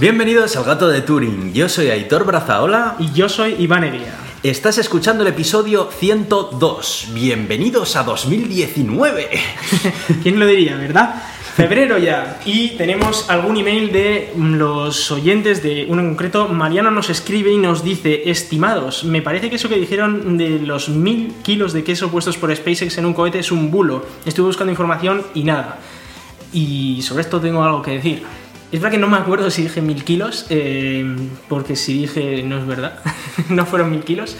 Bienvenidos al Gato de Turing. Yo soy Aitor Brazaola. Y yo soy Iván Eguía. Estás escuchando el episodio 102. Bienvenidos a 2019. ¿Quién lo diría, verdad? Febrero ya. Y tenemos algún email de los oyentes de uno en concreto. Mariano nos escribe y nos dice, estimados, me parece que eso que dijeron de los mil kilos de queso puestos por SpaceX en un cohete es un bulo. Estuve buscando información y nada. Y sobre esto tengo algo que decir. Es verdad que no me acuerdo si dije mil kilos, eh, porque si dije no es verdad, no fueron mil kilos.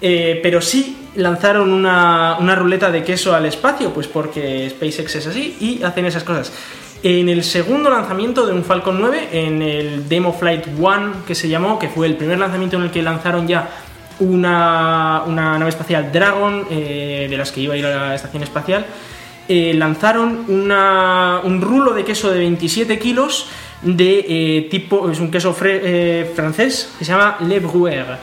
Eh, pero sí lanzaron una, una, ruleta de queso al espacio, pues porque SpaceX es así y hacen esas cosas. En el segundo lanzamiento de un Falcon 9, en el Demo Flight 1 que se llamó, que fue el primer lanzamiento en el que lanzaron ya una, una nave espacial Dragon, eh, de las que iba a ir a la estación espacial, lanzaron una, un rulo de queso de 27 kilos de eh, tipo, es un queso fre, eh, francés que se llama Le Bruer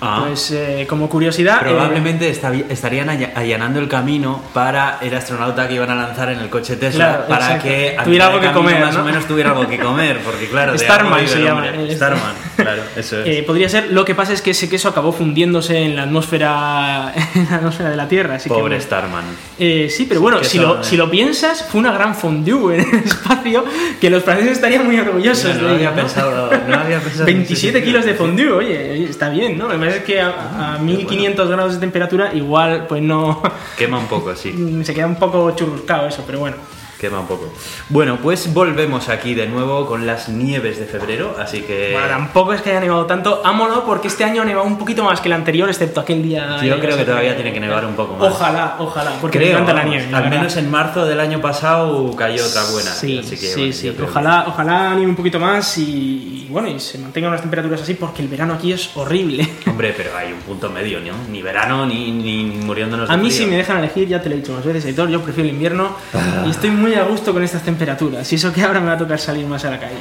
Ah. Pues eh, como curiosidad. Probablemente eh, estarían allanando el camino para el astronauta que iban a lanzar en el coche Tesla claro, para exacto. que tuviera algo que comer. Más ¿no? o menos tuviera algo que comer, porque claro. Starman se llama. Starman, claro, eso es. Eh, podría ser. Lo que pasa es que ese queso acabó fundiéndose en la atmósfera, en la atmósfera de la Tierra. Así Pobre que, Starman. Eh, sí, pero bueno, si lo, si lo, piensas, fue una gran fondue en el espacio que los franceses estarían muy orgullosos no, no de había ella, Pensado, no había pensado 27 kilos de fondue, oye, está bien, ¿no? Además es que a, a 1500 bueno. grados de temperatura, igual pues no. Quema un poco, sí. Se queda un poco churruscado eso, pero bueno. Quema un poco. Bueno, pues volvemos aquí de nuevo con las nieves de febrero, así que. Bueno, tampoco es que haya nevado tanto. Ámonos porque este año ha nevado un poquito más que el anterior, excepto aquel día. Yo creo que todavía tiene que nevar un poco más. Ojalá, ojalá, porque creo, me encanta vamos, la nieve. Al menos en marzo del año pasado cayó otra buena. Sí, así que, sí, bueno, sí. Ojalá, que... ojalá nieve un poquito más y, y, bueno, y se mantengan las temperaturas así porque el verano aquí es horrible. Hombre, pero hay un punto medio, ¿no? Ni verano ni, ni, muriéndonos de A mí frío. si me dejan elegir, ya te lo he dicho más veces, editor, yo prefiero el invierno y estoy muy a gusto con estas temperaturas. Y eso que ahora me va a tocar salir más a la calle.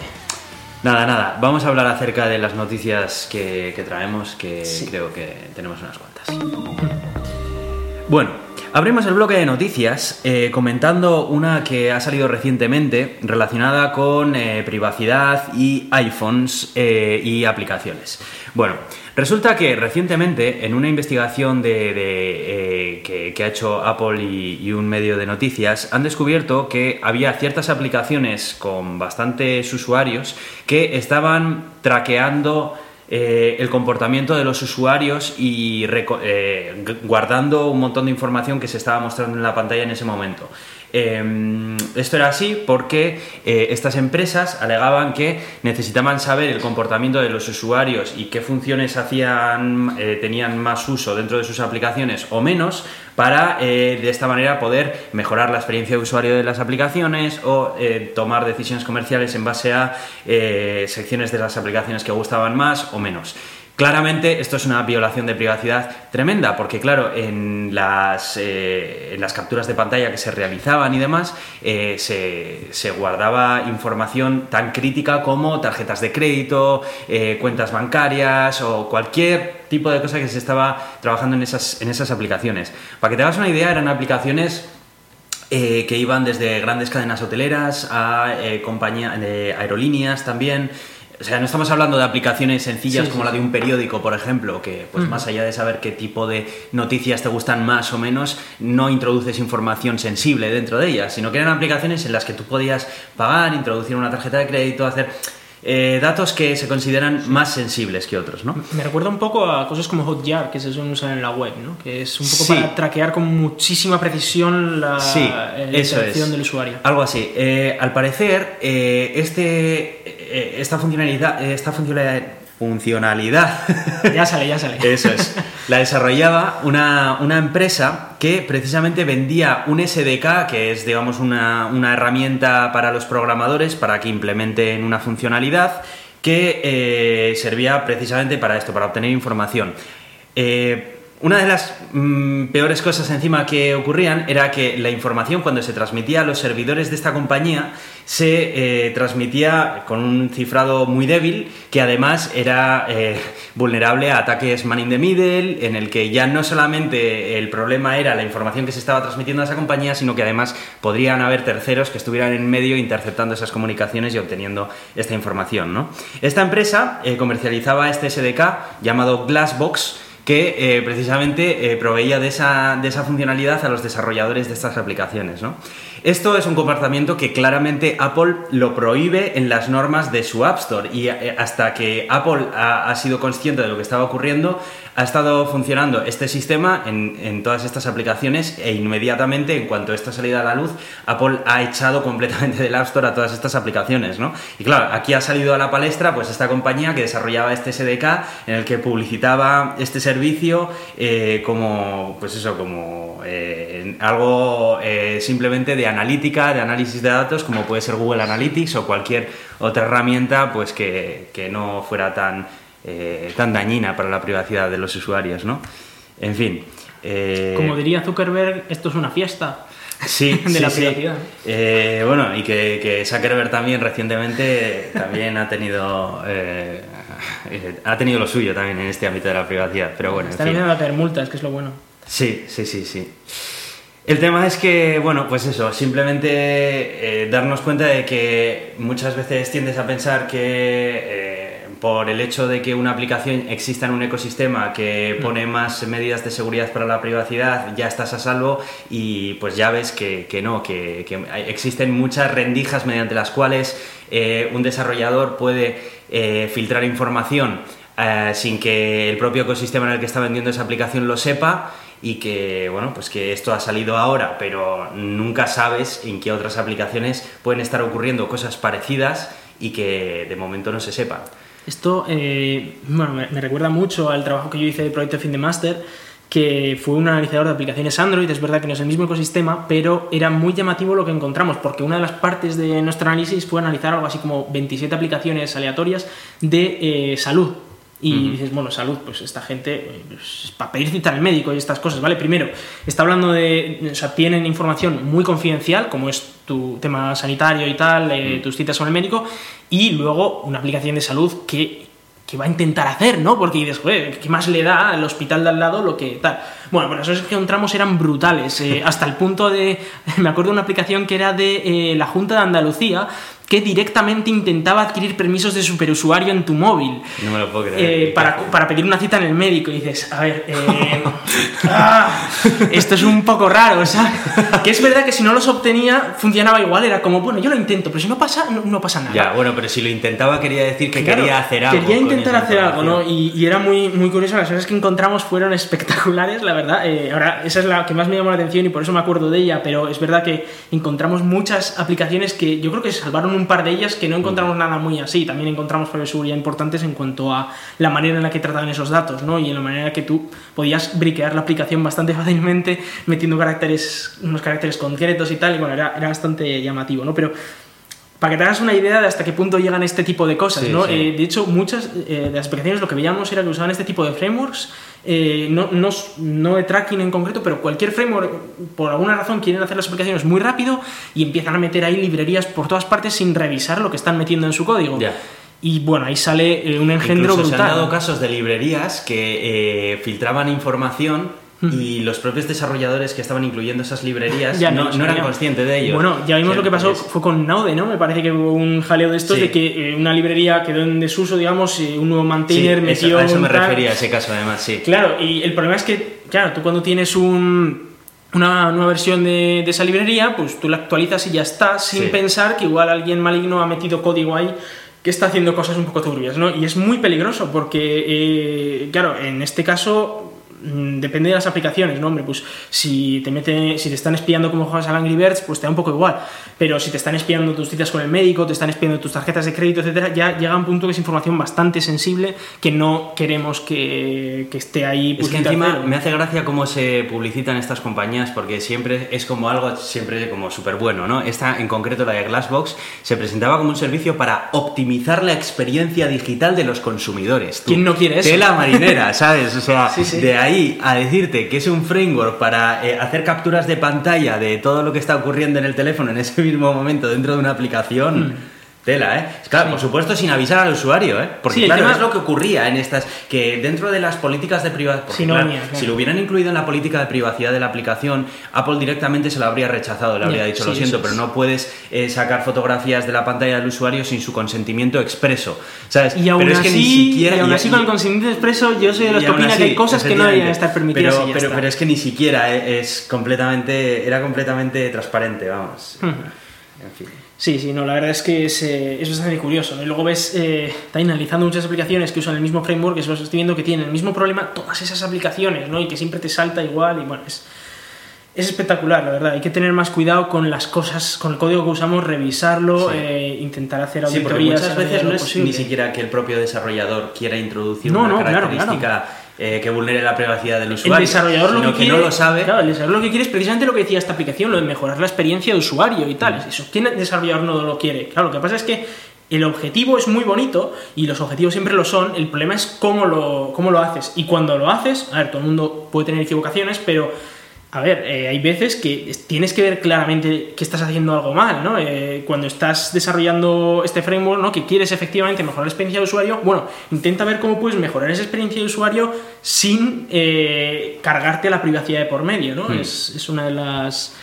Nada, nada. Vamos a hablar acerca de las noticias que, que traemos, que Sí. creo que tenemos unas cuantas. Bueno, abrimos el bloque de noticias eh, comentando una que ha salido recientemente relacionada con eh, privacidad y iPhones eh, y aplicaciones. Bueno, resulta que recientemente en una investigación eh, que, ha hecho Apple y, y, un medio de noticias han descubierto que había ciertas aplicaciones con bastantes usuarios que estaban traqueando eh, el comportamiento de los usuarios y eh, guardando un montón de información que se estaba mostrando en la pantalla en ese momento. Eh, esto era así porque eh, estas empresas alegaban que necesitaban saber el comportamiento de los usuarios y qué funciones hacían, eh, tenían más uso dentro de sus aplicaciones o menos para eh, de esta manera poder mejorar la experiencia de usuario de las aplicaciones o tomar decisiones comerciales en base a secciones de las aplicaciones que gustaban más o menos. Claramente esto es una violación de privacidad tremenda, porque claro, en las, eh, en las capturas de pantalla que se realizaban y demás, eh, se, se, guardaba información tan crítica como tarjetas de crédito, eh, cuentas bancarias o cualquier tipo de cosa que se estaba trabajando en esas, en esas aplicaciones. Para que te hagas una idea, eran aplicaciones que iban desde grandes cadenas hoteleras a eh, compañías de aerolíneas también. O sea, no estamos hablando de aplicaciones sencillas Sí, como sí. la de un periódico, por ejemplo, que pues más allá de saber qué tipo de noticias te gustan más o menos, no introduces información sensible dentro de ellas, sino que eran aplicaciones en las que tú podías pagar, introducir una tarjeta de crédito, hacer eh, datos que se consideran más sensibles que otros, ¿no? Me recuerda un poco a cosas como Hotjar, que se suelen usar en la web, ¿no? Que es un poco Sí. para traquear con muchísima precisión la, Sí, eh, la interacción del usuario. Algo así. Eh, al parecer, eh, este, esta funcionalidad, esta funcionalidad, funcionalidad Ya sale, ya sale. Eso es. La desarrollaba una, una, empresa que precisamente vendía un SDK, que es, digamos, una, una, herramienta para los programadores para que implementen una funcionalidad que eh, servía precisamente para esto, para obtener información. Eh, una de las mm, peores cosas encima que ocurrían era que la información cuando se transmitía a los servidores de esta compañía se eh, transmitía con un cifrado muy débil que además era eh, vulnerable a ataques man in the middle en el que ya no solamente el problema era la información que se estaba transmitiendo a esa compañía sino que además podrían haber terceros que estuvieran en medio interceptando esas comunicaciones y obteniendo esta información. Esta empresa eh, comercializaba este SDK llamado Glassbox que eh, precisamente eh, proveía de esa, de esa, funcionalidad a los desarrolladores de estas aplicaciones. ¿no? Esto es un comportamiento que claramente Apple lo prohíbe en las normas de su App Store y eh, hasta que Apple ha, sido consciente de lo que estaba ocurriendo, ha estado funcionando este sistema en, todas estas aplicaciones e inmediatamente, en cuanto esto ha salido a la luz, Apple ha echado completamente del App Store a todas estas aplicaciones, ¿no? Y claro, aquí ha salido a la palestra pues esta compañía que desarrollaba este SDK en el que publicitaba este servicio eh, como, pues eso, como eh, algo simplemente de analítica, de análisis de datos, como puede ser Google Analytics o cualquier otra herramienta pues que, que no fuera tan eh, tan dañina para la privacidad de los usuarios, ¿no? En fin. Eh, Como diría Zuckerberg, esto es una fiesta. Sí, de sí, la sí. privacidad. Eh, bueno, y que, que, Zuckerberg también recientemente también ha tenido eh, ha tenido lo suyo también en este ámbito de la privacidad, pero bueno. Está en fin. viniendo a caer multas, que es lo bueno. Sí, sí, sí, sí. El tema es que, bueno, pues eso, simplemente eh, darnos cuenta de que muchas veces tiendes a pensar que eh, por el hecho de que una aplicación exista en un ecosistema que pone más medidas de seguridad para la privacidad, ya estás a salvo y pues ya ves que, que no, que, que, existen muchas rendijas mediante las cuales eh, un desarrollador puede filtrar información sin que el propio ecosistema en el que está vendiendo esa aplicación lo sepa y que bueno pues que esto ha salido ahora pero nunca sabes en qué otras aplicaciones pueden estar ocurriendo cosas parecidas y que de momento no se sepan. Esto eh, bueno, me, recuerda mucho al trabajo que yo hice de Project Find the Master que fue un analizador de aplicaciones Android, es verdad que no es el mismo ecosistema, pero era muy llamativo lo que encontramos, porque una de las partes de nuestro análisis fue analizar algo así como 27 aplicaciones aleatorias de eh, salud, y uh -huh. dices, bueno, salud, pues esta gente, pues, para pedir cita al médico y estas cosas, ¿vale? Primero, está hablando de, o sea, tienen información muy confidencial, como es tu tema sanitario y tal, eh, uh -huh. tus citas con el médico, y luego una aplicación de salud que, que va a intentar hacer, ¿no? Porque dices, joder, ¿qué más le da al hospital de al lado lo que tal? Bueno, pues esos que encontramos eran brutales, eh, hasta el punto de, me acuerdo de una aplicación que era de eh, la Junta de Andalucía, que directamente intentaba adquirir permisos de superusuario en tu móvil. No me lo puedo creer. Eh, para, para, pedir una cita en el médico. Y dices, a ver, eh, ah, esto es un poco raro, ¿sabes? Que es verdad que si no los obtenía, funcionaba igual. Era como, bueno, yo lo intento, pero si no pasa, no, no pasa nada. Ya, bueno, pero si lo intentaba, quería decir que claro, quería hacer algo. Quería intentar hacer algo, ¿no? Y, y, era muy, muy curioso. Las cosas que encontramos fueron espectaculares, la verdad. Eh, ahora, esa es la que más me llamó la atención y por eso me acuerdo de ella. Pero es verdad que encontramos muchas aplicaciones que yo creo que salvaron un par de ellas que no encontramos nada muy así. También encontramos fallos de seguridad importantes en cuanto a la manera en la que trataban esos datos, ¿no? Y en la manera en la que tú podías briquear la aplicación bastante fácilmente metiendo caracteres, unos caracteres concretos y tal. Y bueno, era, era bastante llamativo, ¿no? Pero para que te hagas una idea de hasta qué punto llegan este tipo de cosas, sí, ¿no? Sí. Eh, de hecho, muchas eh, de las aplicaciones lo que veíamos era que usaban este tipo de frameworks, eh, no, no, no, de tracking en concreto, pero cualquier framework, por alguna razón, quieren hacer las aplicaciones muy rápido y empiezan a meter ahí librerías por todas partes sin revisar lo que están metiendo en su código. Yeah. Y bueno, ahí sale eh, un engendro Incluso brutal. Se han dado casos de librerías que eh, filtraban información y los propios desarrolladores que estaban incluyendo esas librerías ya, no, no, eran conscientes de ello. Bueno, ya vimos lo que pasó, fue con Naude, ¿no? Me parece que hubo un jaleo de estos sí. de que eh, una librería quedó en desuso, digamos, eh, un nuevo maintainer sí, metió... Eso, a eso me tal. refería, a ese caso además, sí. Claro, y el problema es que, claro, tú cuando tienes un una nueva versión de, de, esa librería, pues tú la actualizas y ya está, sin pensar que igual alguien maligno ha metido código ahí que está haciendo cosas un poco turbias, ¿no? Y es muy peligroso porque, eh, claro, en este caso depende de las aplicaciones, ¿no? Hombre, pues si te mete, si te están espiando como juegas a Angry Birds, pues te da un poco igual. Pero si te están espiando tus citas con el médico, te están espiando tus tarjetas de crédito, etcétera, ya llega un punto que es información bastante sensible que no queremos que, que esté ahí. Es que encima me hace gracia cómo se publicitan estas compañías porque siempre es como algo siempre como súper bueno, ¿no? Esta en concreto la de Glassbox se presentaba como un servicio para optimizar la experiencia digital de los consumidores. Tú, ¿Quién no quiere eso? Tela marinera, ¿sabes? O sea, sí, sí. de ahí ahí a decirte que es un framework para eh, hacer capturas de pantalla de todo lo que está ocurriendo en el teléfono en ese mismo momento dentro de una aplicación. Mm. Tela, ¿eh? Claro, por supuesto sin avisar al usuario, ¿eh? Porque Sí, claro, es lo que ocurría en estas, que dentro de las políticas de privacidad, Sinomia, claro. si lo hubieran incluido en la política de privacidad de la aplicación, Apple directamente se lo habría rechazado, le habría dicho, sí, lo siento, pero no puedes eh, sacar fotografías de la pantalla del usuario sin su consentimiento expreso, ¿sabes? Y aún pero es así, que ni siquiera... y aún así y- con el consentimiento expreso, yo soy de los que opina que hay cosas que no deberían estar permitidas Pero, y ya pero, está. pero es que ni siquiera eh, es completamente, era completamente transparente, vamos. En fin. Sí, sí, no, la verdad es que es, eh, es bastante curioso. ¿no? Y luego ves, eh, está analizando muchas aplicaciones que usan el mismo framework, que estoy viendo que tienen el mismo problema todas esas aplicaciones, ¿no? Y que siempre te salta igual, y bueno, es, es espectacular, la verdad. Hay que tener más cuidado con las cosas, con el código que usamos, revisarlo, Sí. eh, intentar hacer Sí, porque auditorías. muchas la medida veces no es posible. ni siquiera que el propio desarrollador quiera introducir No, una no, claro, característica eh, que vulnere la privacidad del El usuario, desarrollador lo que, que, quiere, no lo sabe. Claro, el desarrollador lo que quiere es precisamente lo que decía esta aplicación, lo de mejorar la experiencia de usuario y tal. Mm. Eso, ¿quién desarrollador no lo quiere? Claro, lo que pasa es que el objetivo es muy bonito y los objetivos siempre lo son. El problema es cómo lo, cómo lo haces. Y cuando lo haces, a ver, todo el mundo puede tener equivocaciones, pero a ver, eh, hay veces que es- tienes que ver claramente que estás haciendo algo mal, ¿no? Eh, cuando estás desarrollando este framework, ¿no? Que quieres efectivamente mejorar la experiencia de usuario, bueno, intenta ver cómo puedes mejorar esa experiencia de usuario sin eh, cargarte la privacidad de por medio, ¿no? Hmm. Es, es una de las...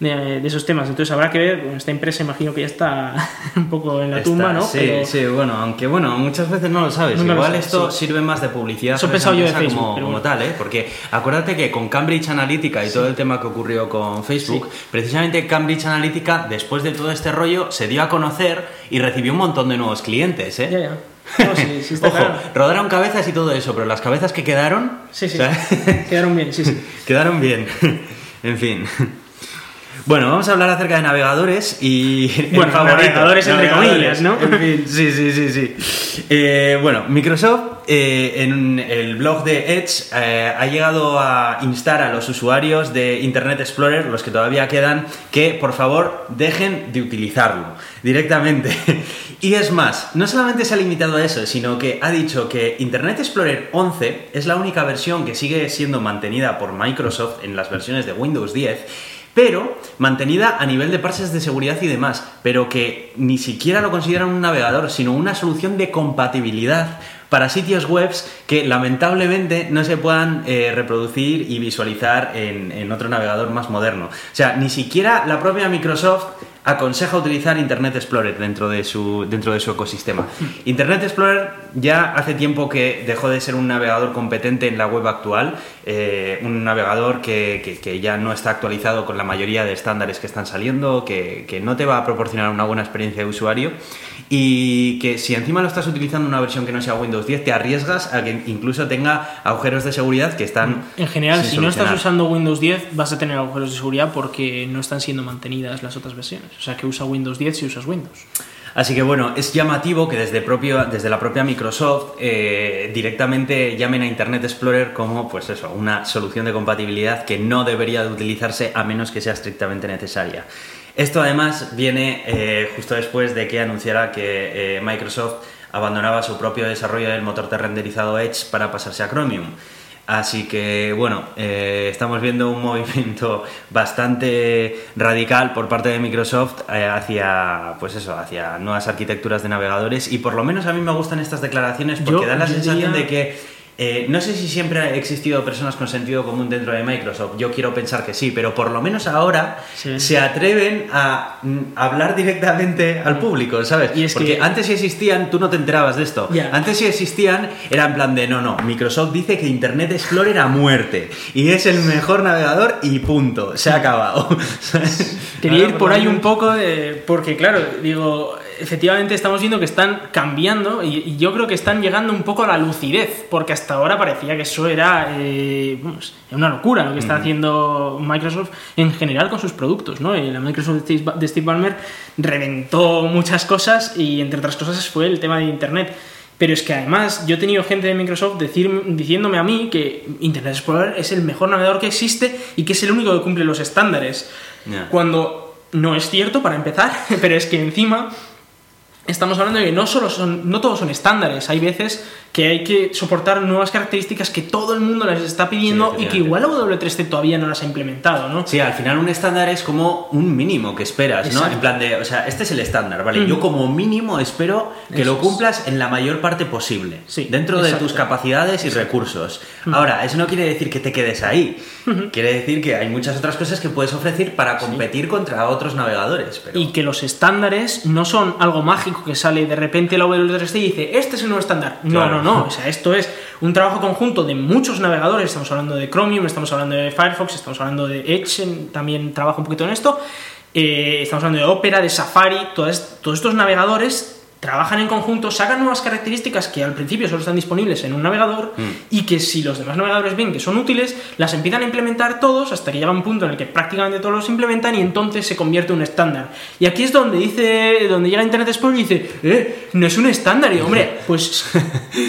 De, de esos temas, entonces habrá que ver, bueno, esta empresa imagino que ya está un poco en la tumba, ¿no? Sí, Pero- sí, bueno, aunque bueno, muchas veces no lo sabes. Lo Igual sabes, esto sí. sirve más de publicidad Eso yo de Facebook, como, pero como bueno. tal, ¿eh? Porque acuérdate que con Cambridge Analytica y todo el tema que ocurrió con Facebook, precisamente Cambridge Analytica, después de todo este rollo, se dio a conocer y recibió un montón de nuevos clientes, ¿eh? Ya, ya. No, sí, sí está Ojo, claro. rodaron cabezas y todo eso, pero las cabezas que quedaron, Sí, sí, ¿sabes? quedaron bien, sí, sí. quedaron bien. en fin. Bueno, vamos a hablar acerca de navegadores y... Bueno, navegadores entre comillas, ¿no? En fin, sí, sí, sí, sí. Eh, bueno, Microsoft eh, en el blog de Edge eh, ha llegado a instar a los usuarios de Internet Explorer, los que todavía quedan, que por favor dejen de utilizarlo directamente. Y es más, no solamente se ha limitado a eso, sino que ha dicho que Internet Explorer 11 es la única versión que sigue siendo mantenida por Microsoft en las versiones de Windows 10 pero mantenida a nivel de parches de seguridad y demás, pero que ni siquiera lo consideran un navegador, sino una solución de compatibilidad para sitios web que lamentablemente no se puedan eh, reproducir y visualizar en, en otro navegador más moderno. O sea, ni siquiera la propia Microsoft aconseja utilizar Internet Explorer dentro de su, dentro de su ecosistema. Internet Explorer ya hace tiempo que dejó de ser un navegador competente en la web actual, eh, un navegador que, que- que ya no está actualizado con la mayoría de estándares que están saliendo, que, que no te va a proporcionar una buena experiencia de usuario y que si encima lo estás utilizando una versión que no sea Windows 10, te arriesgas a que incluso tenga agujeros de seguridad que están... En general, si no estás usando Windows 10, vas a tener agujeros de seguridad porque no están siendo mantenidas las otras versiones. O sea, que usa Windows 10 si usas Windows. Así que bueno, es llamativo que desde, propio, desde la propia Microsoft eh, directamente llamen a Internet Explorer como pues eso, una solución de compatibilidad que no debería de utilizarse a menos que sea estrictamente necesaria. Esto además viene eh, justo después de que anunciara que eh, Microsoft abandonaba su propio desarrollo del motor de renderizado Edge para pasarse a Chromium. Así que, bueno, eh, estamos viendo un movimiento bastante radical por parte de Microsoft eh, hacia, pues eso, hacia nuevas arquitecturas de navegadores. Y por lo menos a mí me gustan estas declaraciones porque Yo- dan la sensación de que eh, no sé si siempre ha existido personas con sentido común dentro de Microsoft, yo quiero pensar que sí, pero por lo menos ahora Sí. se atreven a mm, hablar directamente al público, ¿sabes? Y es Porque que- antes si existían, tú no te enterabas de esto. Antes si existían, era en plan de no, no, Microsoft dice que Internet Explorer a muerte y es el mejor navegador y punto, se ha acabado. Quería ir por ahí un poco, de- porque claro, digo, efectivamente estamos viendo que están cambiando y, y yo creo que están llegando un poco a la lucidez, porque hasta ahora parecía que eso era, eh, una locura lo que está haciendo Microsoft en general con sus productos, ¿no? La Microsoft de Steve- Ballmer reventó muchas cosas y entre otras cosas fue el tema de Internet. Pero es que además yo he tenido gente de Microsoft decir, diciéndome a mí que Internet Explorer es el mejor navegador que existe y que es el único que cumple los estándares. Cuando no es cierto, para empezar, pero es que encima estamos hablando de que no solo son, no todos son estándares, hay veces que hay que soportar nuevas características que todo el mundo les está pidiendo Sí, y que igual la W3C todavía no las ha implementado, ¿no? Sí, al final un estándar es como un mínimo que esperas, ¿no? En plan de, o sea, este es el estándar, ¿vale? Yo como mínimo espero que Eso lo es. cumplas en la mayor parte posible, Sí, dentro de tus capacidades y recursos. Ahora, eso no quiere decir que te quedes ahí, quiere decir que hay muchas otras cosas que puedes ofrecer para competir contra otros navegadores. Pero... Y que los estándares no son algo mágico que sale de repente la W3C y dice, este es el nuevo estándar. No, Claro. No. O sea, esto es un trabajo conjunto de muchos navegadores. Estamos hablando de Chromium, estamos hablando de Firefox, estamos hablando de Edge, también trabaja un poquito en esto. Eh, estamos hablando de Opera, de Safari, todas- todos estos navegadores trabajan en conjunto, sacan nuevas características que al principio solo están disponibles en un navegador Mm. y que si los demás navegadores ven que son útiles, las empiezan a implementar todos hasta que llega un punto en el que prácticamente todos los implementan y entonces se convierte en un estándar. Y aquí es donde dice, donde llega Internet Explorer y dice, eh, no es un estándar. Y hombre, pues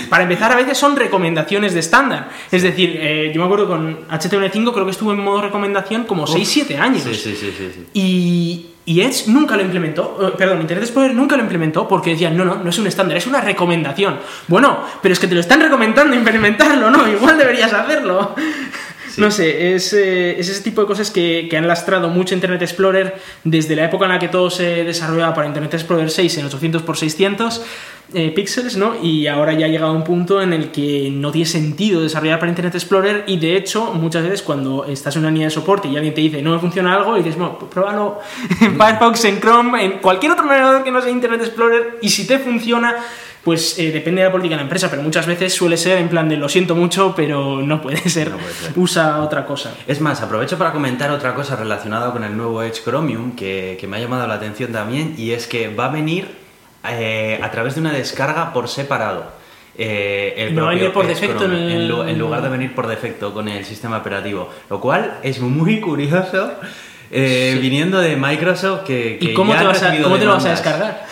para empezar a veces son recomendaciones de estándar. Es decir, eh, yo me acuerdo con HTML5 creo que estuvo en modo recomendación como 6-7 años. Sí, sí, sí, sí, sí. Y, y Edge nunca lo implementó, eh, perdón, Internet Explorer nunca lo implementó porque decían, no, no, no es un estándar, es una recomendación. Bueno, pero es que te lo están recomendando implementarlo, ¿no? Igual deberías hacerlo. No sé, es, eh, es ese tipo de cosas que, que han lastrado mucho Internet Explorer desde la época en la que todo se desarrollaba para Internet Explorer 6 en 800x600 eh, píxeles, ¿no? Y ahora ya ha llegado a un punto en el que no tiene sentido desarrollar para Internet Explorer y de hecho muchas veces cuando estás en una línea de soporte y alguien te dice no me funciona algo y dices, bueno, pues pruébalo en Firefox, en Chrome, en cualquier otro navegador que no sea Internet Explorer y si te funciona pues eh, depende de la política de la empresa, pero muchas veces suele ser en plan de lo siento mucho, pero no puede ser, No puede ser. usa otra cosa. Es más, aprovecho para comentar otra cosa relacionada con el nuevo Edge Chromium que, que me ha llamado la atención también y es que va a venir eh, a través de una descarga por separado. Eh, el No propio por defecto en el- en, lu- en lugar de venir por defecto con el sistema operativo, lo cual es muy curioso eh, Sí. viniendo de Microsoft que, que ¿Y cómo, ya te vas, a, cómo te lo vas a descargar?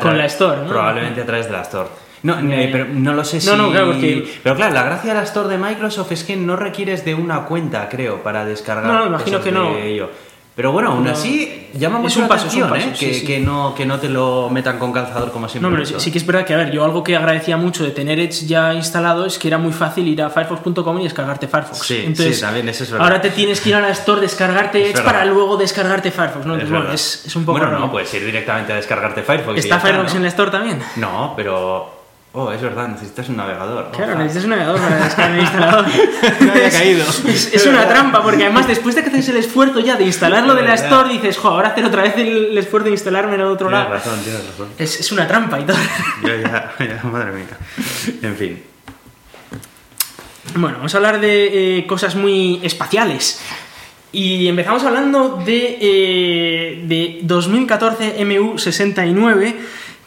Con la Store, ¿no? Probablemente a través de la Store. No, Ya, eh, ya. pero no lo sé si... No, no, claro, porque- Pero claro, la gracia de la Store de Microsoft es que no requieres de una cuenta, creo, para descargar No, no, imagino que no. ello. Pero bueno, aún No. así llama Es mucho un la paso, es un atención, paso, ¿eh? sí, que, sí. que no, que no te lo metan con calzador como siempre. No, pero sí, que es verdad que, a ver, yo algo que agradecía mucho de tener Edge ya instalado es que era muy fácil ir a firefox.com y descargarte Firefox. Sí, Entonces, sí, también, eso es verdad. Ahora te tienes que ir a la Store, descargarte Es Edge para luego descargarte Firefox, ¿no? Es bueno, verdad. es, es un poco Bueno, raro. no, puedes ir directamente a descargarte Firefox. ¿Está Firefox ¿no? en la Store también? No, pero... Oh, es verdad, necesitas un navegador. Claro, necesitas un navegador para descargar el instalador. No había caído. Es, es una trampa, porque además después de que haces el esfuerzo ya de instalarlo de la. Store, dices, jo, ahora hacer otra vez el, el esfuerzo de instalármelo de otro Tienes lado. razón, tienes razón. Es, es una trampa y todo. Ya, ya, ya, madre mía. En fin. Bueno, vamos a hablar de eh, cosas muy espaciales. Y empezamos hablando de, eh, de 2014 MU69,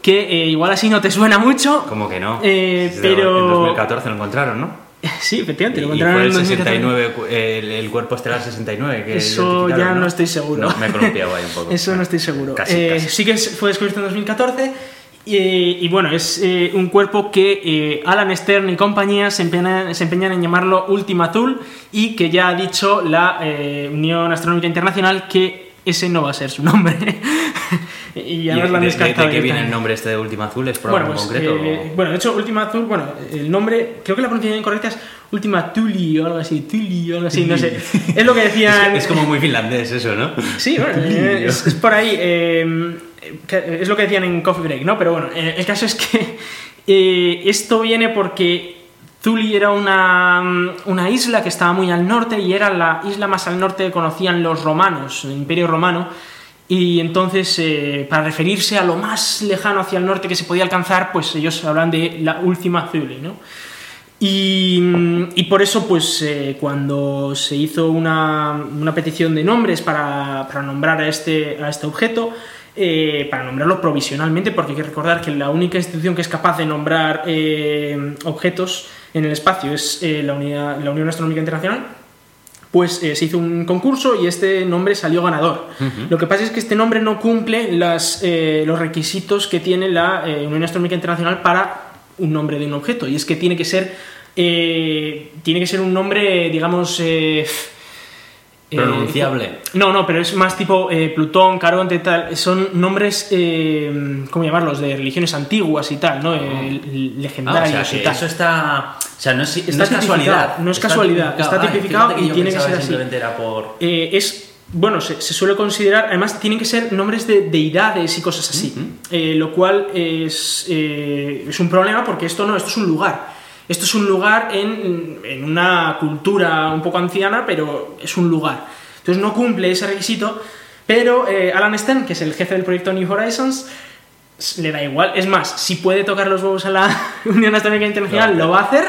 que eh, igual así no te suena mucho. ¿Cómo que no? Eh, pero- En 2014 lo encontraron, ¿no? Sí, efectivamente, lo y encontraron fue el en 2014. 69, cu- el, el cuerpo estelar 69. Que Eso ya identificaron, no estoy seguro. No, me he columpiado ahí un poco. Eso no estoy seguro. Casi, Eh, casi. Sí que fue descubierto en 2014 y, y bueno, es eh, un cuerpo que eh, Alan Stern y compañía se empeñan, se empeñan en llamarlo Ultima Thule y que ya ha dicho la eh, Unión Astronómica Internacional que ese no va a ser su nombre. y ¿Y además lo han de, de- descartado. de qué viene el nombre este de Última Azul? ¿Es por Bueno, algo pues, concreto? eh, o- bueno, de hecho, Ultima Thule, bueno, el nombre, creo que la pronunciación correcta es Ultima Thule o algo así, Thule o algo así, no sé. Es lo que decían. es, es como muy finlandés eso, ¿no? Sí, bueno, eh, es, es por ahí. eh, es lo que decían en Coffee Break, ¿no? Pero bueno, el caso es que esto viene porque Thule era una, una isla que estaba muy al norte y era la isla más al norte que conocían los romanos, el Imperio Romano. Y entonces, eh, para referirse a lo más lejano hacia el norte que se podía alcanzar, pues ellos hablan de la última Thule, ¿no? Y, por eso, pues eh, cuando se hizo una, una petición de nombres para, para nombrar a este, a este objeto, eh, para nombrarlo provisionalmente, porque hay que recordar que la única institución que es capaz de nombrar objetos en el espacio es la, unidad- la Unión Astronómica Internacional, pues eh, se hizo un concurso y este nombre salió ganador. Lo que pasa es que este nombre no cumple las, eh, los requisitos que tiene la eh, Unión Astronómica Internacional para un nombre de un objeto, y es que tiene que ser, tiene que ser un nombre, digamos, Pronunciable. no, no, pero es más tipo Plutón, Caronte, tal. Son nombres, ¿cómo llamarlos? De religiones antiguas y tal, ¿no? Eh, Ah, o legendarios sea, y tal. eso está. O sea, no es, no es casualidad. no es casualidad, está Ay, tipificado y tiene que ser así. Era por. Eh, es, bueno, se, se suele considerar, además tienen que ser nombres de deidades y cosas así, Eh, lo cual es, eh, es un problema porque esto no, esto es un lugar. Esto es un lugar en, en una cultura un poco anciana, pero es un lugar. Entonces no cumple ese requisito, pero Alan Stern, que es el jefe del proyecto New Horizons, le da igual. Es más, si puede tocar los huevos a la Unión Astronómica Internacional, Lo lo va a hacer.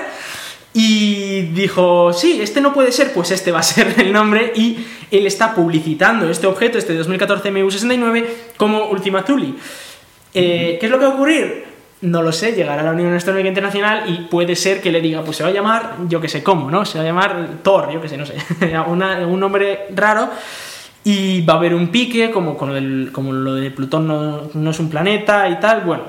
Y dijo, sí, este no puede ser, pues este va a ser el nombre. Y él está publicitando este objeto, este 2014 MU69, como Ultima Thule. Eh, ¿Qué es lo que va a ocurrir? No lo sé, llegará a la Unión Astronómica Internacional y puede ser que le diga, pues se va a llamar, yo que sé cómo, ¿no? Se va a llamar Thor, yo que sé, no sé, Una- un nombre raro. Y va a haber un pique, como, con el- como lo de Plutón no, no es un planeta y tal. Bueno,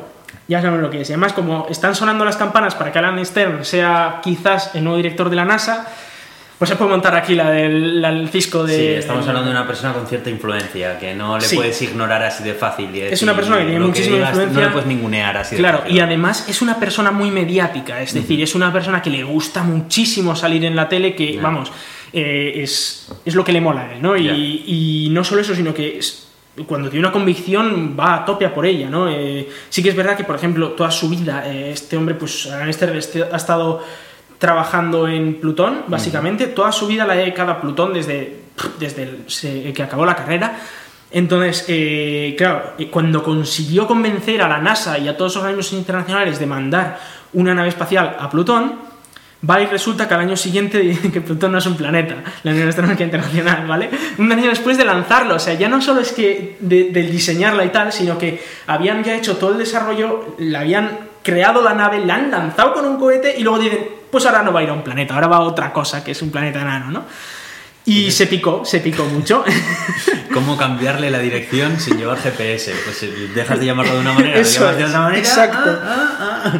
ya saben lo que es. Y además, como están sonando las campanas para que Alan Stern sea quizás el nuevo director de la NASA, pues se puede montar aquí la del, la del cisco de. Sí, estamos hablando de una persona con cierta influencia, que no le Sí. puedes ignorar así de fácil. y Es una persona que tiene muchísima digas, influencia. No le puedes ningunear así de Claro, fácil. y además es una persona muy mediática, es decir, es una persona que le gusta muchísimo salir en la tele, que, vamos, eh, es, es lo que le mola a él, ¿no? Y, y no solo eso, sino que es- cuando tiene una convicción va a tope a por ella, ¿no? Eh, sí que es verdad que, por ejemplo, toda su vida, eh, este hombre, pues, Alan este- ha estado trabajando en Plutón, básicamente, toda su vida la dedicado a Plutón desde, desde el- se- que acabó la carrera. Entonces, eh, claro, cuando consiguió convencer a la NASA y a todos los organismos internacionales de mandar una nave espacial a Plutón, va y resulta que al año siguiente dicen que Plutón no es un planeta, la Unión Astronómica Internacional, ¿vale? Un año después de lanzarlo, o sea, ya no solo es que de, del diseñarla y tal, sino que habían ya hecho todo el desarrollo, la habían creado la nave, la han lanzado con un cohete y luego dicen, pues ahora no va a ir a un planeta, ahora va a otra cosa, que es un planeta enano, ¿no? Y se picó, se picó mucho. ¿Cómo cambiarle la dirección sin llevar GPS? Pues eh, dejas de llamarlo de una manera, lo Eso llamas de otra manera. exacto. ah, ah, ah.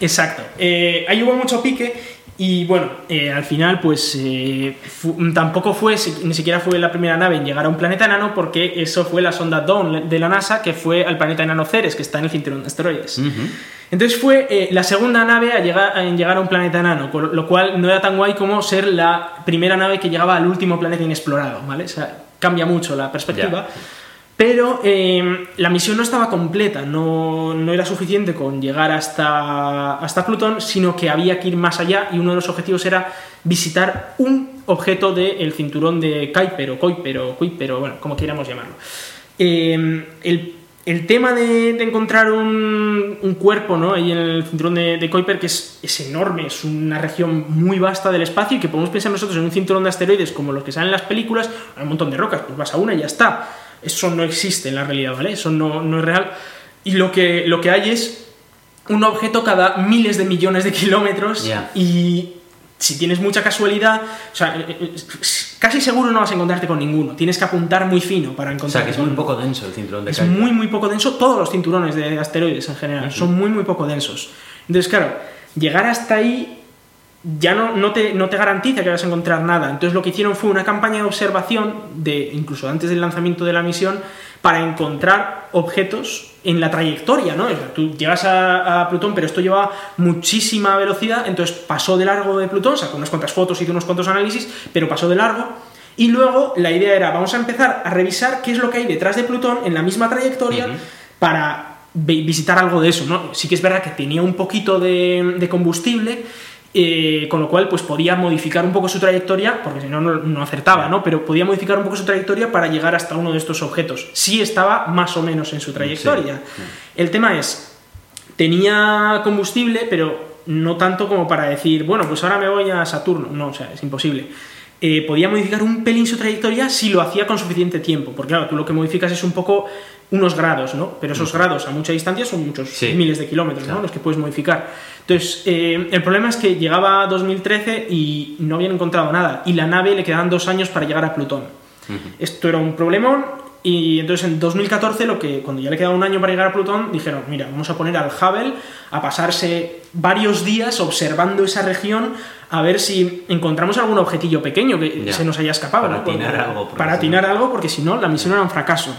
Exacto. Eh, ahí hubo mucho pique y bueno, eh, al final pues eh, fu- tampoco fue, ni siquiera fue la primera nave en llegar a un planeta enano porque eso fue la sonda Dawn de la NASA que fue al planeta enano Ceres, que está en el cinturón de asteroides. Ujú. Entonces fue eh, la segunda nave a llegar, en llegar a un planeta enano, con lo cual no era tan guay como ser la primera nave que llegaba al último planeta inexplorado, ¿vale? O sea, cambia mucho la perspectiva. Pero eh, la misión no estaba completa, no, no era suficiente con llegar hasta, hasta Plutón, sino que había que ir más allá y uno de los objetivos era visitar un objeto del cinturón de Kuiper o Kuiper o Kuiper bueno, como queramos llamarlo. Eh, el, el tema de, de encontrar un, un cuerpo ¿no? ahí en el cinturón de, de Kuiper, que es, es enorme, es una región muy vasta del espacio y que podemos pensar nosotros en un cinturón de asteroides como los que salen en las películas, hay un montón de rocas, pues vas a una y ya está. Eso no existe en la realidad, ¿vale? Eso no, no es real. Y lo que, lo que hay es un objeto cada miles de millones de kilómetros y si tienes mucha casualidad, o sea, eh, eh, casi seguro no vas a encontrarte con ninguno. Tienes que apuntar muy fino para O encontrarte sea, que es muy poco denso el cinturón de es muy, muy poco denso. Todos los cinturones de asteroides en general son muy, muy poco densos. Entonces, claro, llegar hasta ahí ya no, no, te, no te garantiza que vas a encontrar nada. Entonces, lo que hicieron fue una campaña de observación, de, incluso antes del lanzamiento de la misión, para encontrar objetos en la trayectoria, ¿no? O sea, tú llegas a, a Plutón, pero esto lleva muchísima velocidad, entonces pasó de largo de Plutón, sacó unas cuantas fotos, hizo unos cuantos análisis, pero pasó de largo. Y luego la idea era, vamos a empezar a revisar qué es lo que hay detrás de Plutón en la misma trayectoria para vi- visitar algo de eso, ¿no? Sí que es verdad que tenía un poquito de, de combustible, eh, con lo cual pues podía modificar un poco su trayectoria, porque si no, no no acertaba, ¿no? Pero podía modificar un poco su trayectoria para llegar hasta uno de estos objetos. Sí estaba más o menos en su trayectoria. El tema es, tenía combustible, pero no tanto como para decir, bueno, pues ahora me voy a Saturno. No, o sea, es imposible. Eh, podía modificar un pelín su trayectoria si lo hacía con suficiente tiempo, porque claro, tú lo que modificas es un poco unos grados, ¿no? Pero esos grados a mucha distancia son muchos Sí. miles de kilómetros, ¿no? Los que puedes modificar. Entonces, eh, el problema es que llegaba 2013 y no habían encontrado nada, y la nave le quedaban dos años para llegar a Plutón. Esto era un problemón y entonces en 2014, lo que, cuando ya le quedaba un año para llegar a Plutón, dijeron, mira, vamos a poner al Hubble a pasarse varios días observando esa región a ver si encontramos algún objetillo pequeño que Ya. se nos haya escapado. Para ¿no? Atinar algo, Para atinar algo, porque si no, la misión era un fracaso.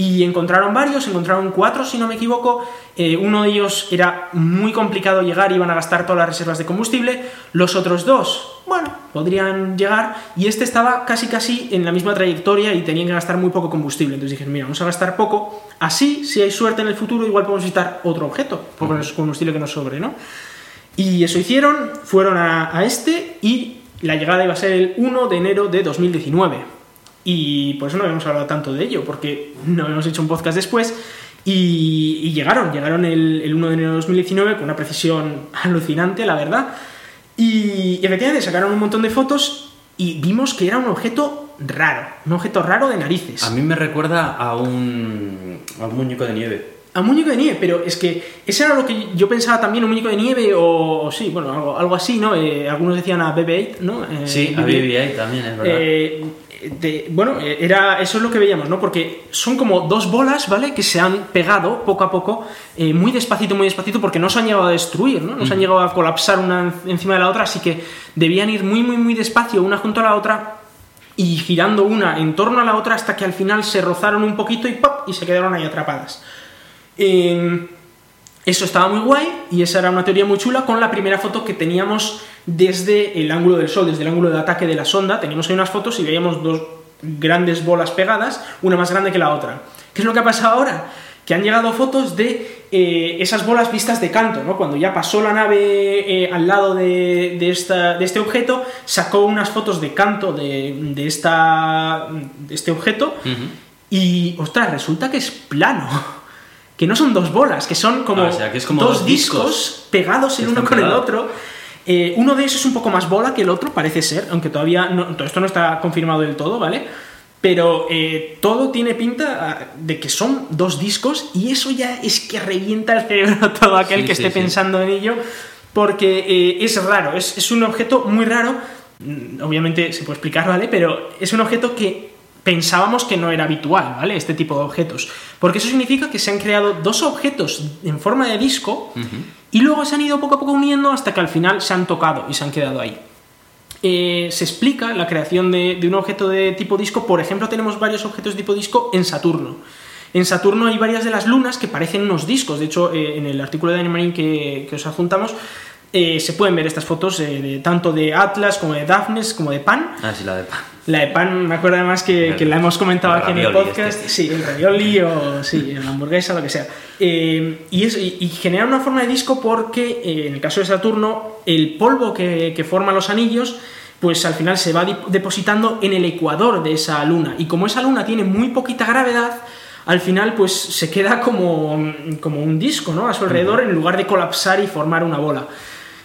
Y encontraron varios, encontraron cuatro, si no me equivoco. Eh, uno de ellos era muy complicado llegar, iban a gastar todas las reservas de combustible. Los otros dos, bueno, podrían llegar. Y este estaba casi casi en la misma trayectoria y tenían que gastar muy poco combustible. Entonces dijeron, mira, vamos a gastar poco. Así, si hay suerte en el futuro, igual podemos visitar otro objeto, por el combustible que nos sobre, ¿no? Y eso hicieron, fueron a, a este y la llegada iba a ser el 1 de enero de 2019. Y por eso no habíamos hablado tanto de ello, porque no habíamos hecho un podcast después. Y, y llegaron, llegaron el, el 1 de enero de 2019 con una precisión alucinante, la verdad. Y, y efectivamente sacaron un montón de fotos y vimos que era un objeto raro, un objeto raro de narices. A mí me recuerda a un, a un muñeco de nieve. A un muñeco de nieve, pero es que ese era lo que yo pensaba también, un muñeco de nieve o, o sí, bueno, algo, algo así, ¿no? Eh, algunos decían a BB-8, ¿no? Eh, Sí, a BB-8. BB-8 también, es verdad. Eh, de- bueno, eh, era, eso es lo que veíamos, ¿no? Porque son como dos bolas, ¿vale? Que se han pegado poco a poco, eh, muy despacito, muy despacito, porque no se han llegado a destruir, ¿no? No se han llegado a colapsar una en- encima de la otra, así que debían ir muy, muy, muy despacio, una junto a la otra, y girando una en torno a la otra hasta que al final se rozaron un poquito y ¡pop! y se quedaron ahí atrapadas. Eh, eso estaba muy guay y esa era una teoría muy chula con la primera foto que teníamos desde el ángulo del Sol, desde el ángulo de ataque de la sonda. Teníamos ahí unas fotos y veíamos dos grandes bolas pegadas, una más grande que la otra. ¿Qué es lo que ha pasado ahora? Que han llegado fotos de eh, esas bolas vistas de canto, ¿no? Cuando ya pasó la nave eh, al lado de, de esta- de este objeto, sacó unas fotos de canto de, de esta, de este objeto y, ostras, resulta que es plano. Que no son dos bolas, que son como, Ah, o sea, que es como dos dos discos, discos pegados el uno con el otro. Eh, uno de esos es un poco más bola que el otro, parece ser, aunque todavía no, todo esto no está confirmado del todo, ¿vale? Pero eh, todo tiene pinta ah, de que son dos discos y eso ya es que revienta el cerebro a todo aquel Sí, que sí, esté sí. pensando en ello, porque eh, es raro, es, es un objeto muy raro, Mm, obviamente se puede explicar, ¿vale? Pero es un objeto que pensábamos que no era habitual, ¿vale? Este tipo de objetos. Porque eso significa que se han creado dos objetos en forma de disco y luego se han ido poco a poco uniendo hasta que al final se han tocado y se han quedado ahí. Eh, se explica la creación de, de un objeto de tipo disco. Por ejemplo, tenemos varios objetos de tipo disco en Saturno. En Saturno hay varias de las lunas que parecen unos discos. De hecho, eh, en el artículo de Animarine que, que os adjuntamos, eh, se pueden ver estas fotos eh, de- tanto de Atlas como de Daphnes como de Pan. Ah, sí, la de pan. La de pan, me acuerdo además que, El- que la hemos comentado aquí en el podcast. este. Sí, el ravioli o sí, la hamburguesa, lo que sea. Eh, y, es, y, y genera una forma de disco porque, en el caso de Saturno, el polvo que, que forma los anillos, pues al final se va depositando en el ecuador de esa luna. Y como esa luna tiene muy poquita gravedad, al final pues se queda como, como un disco ¿no? a su alrededor en lugar de colapsar y formar una bola.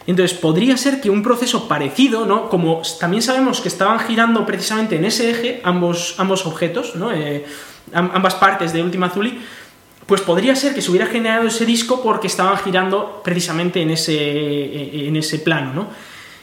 Entonces, podría ser que un proceso parecido, ¿no? Como también sabemos que estaban girando precisamente en ese eje ambos, ambos objetos, ¿no? Eh, am- ambas partes de Ultima Thule, pues podría ser que se hubiera generado ese disco porque estaban girando precisamente en ese, eh, en ese plano, ¿no?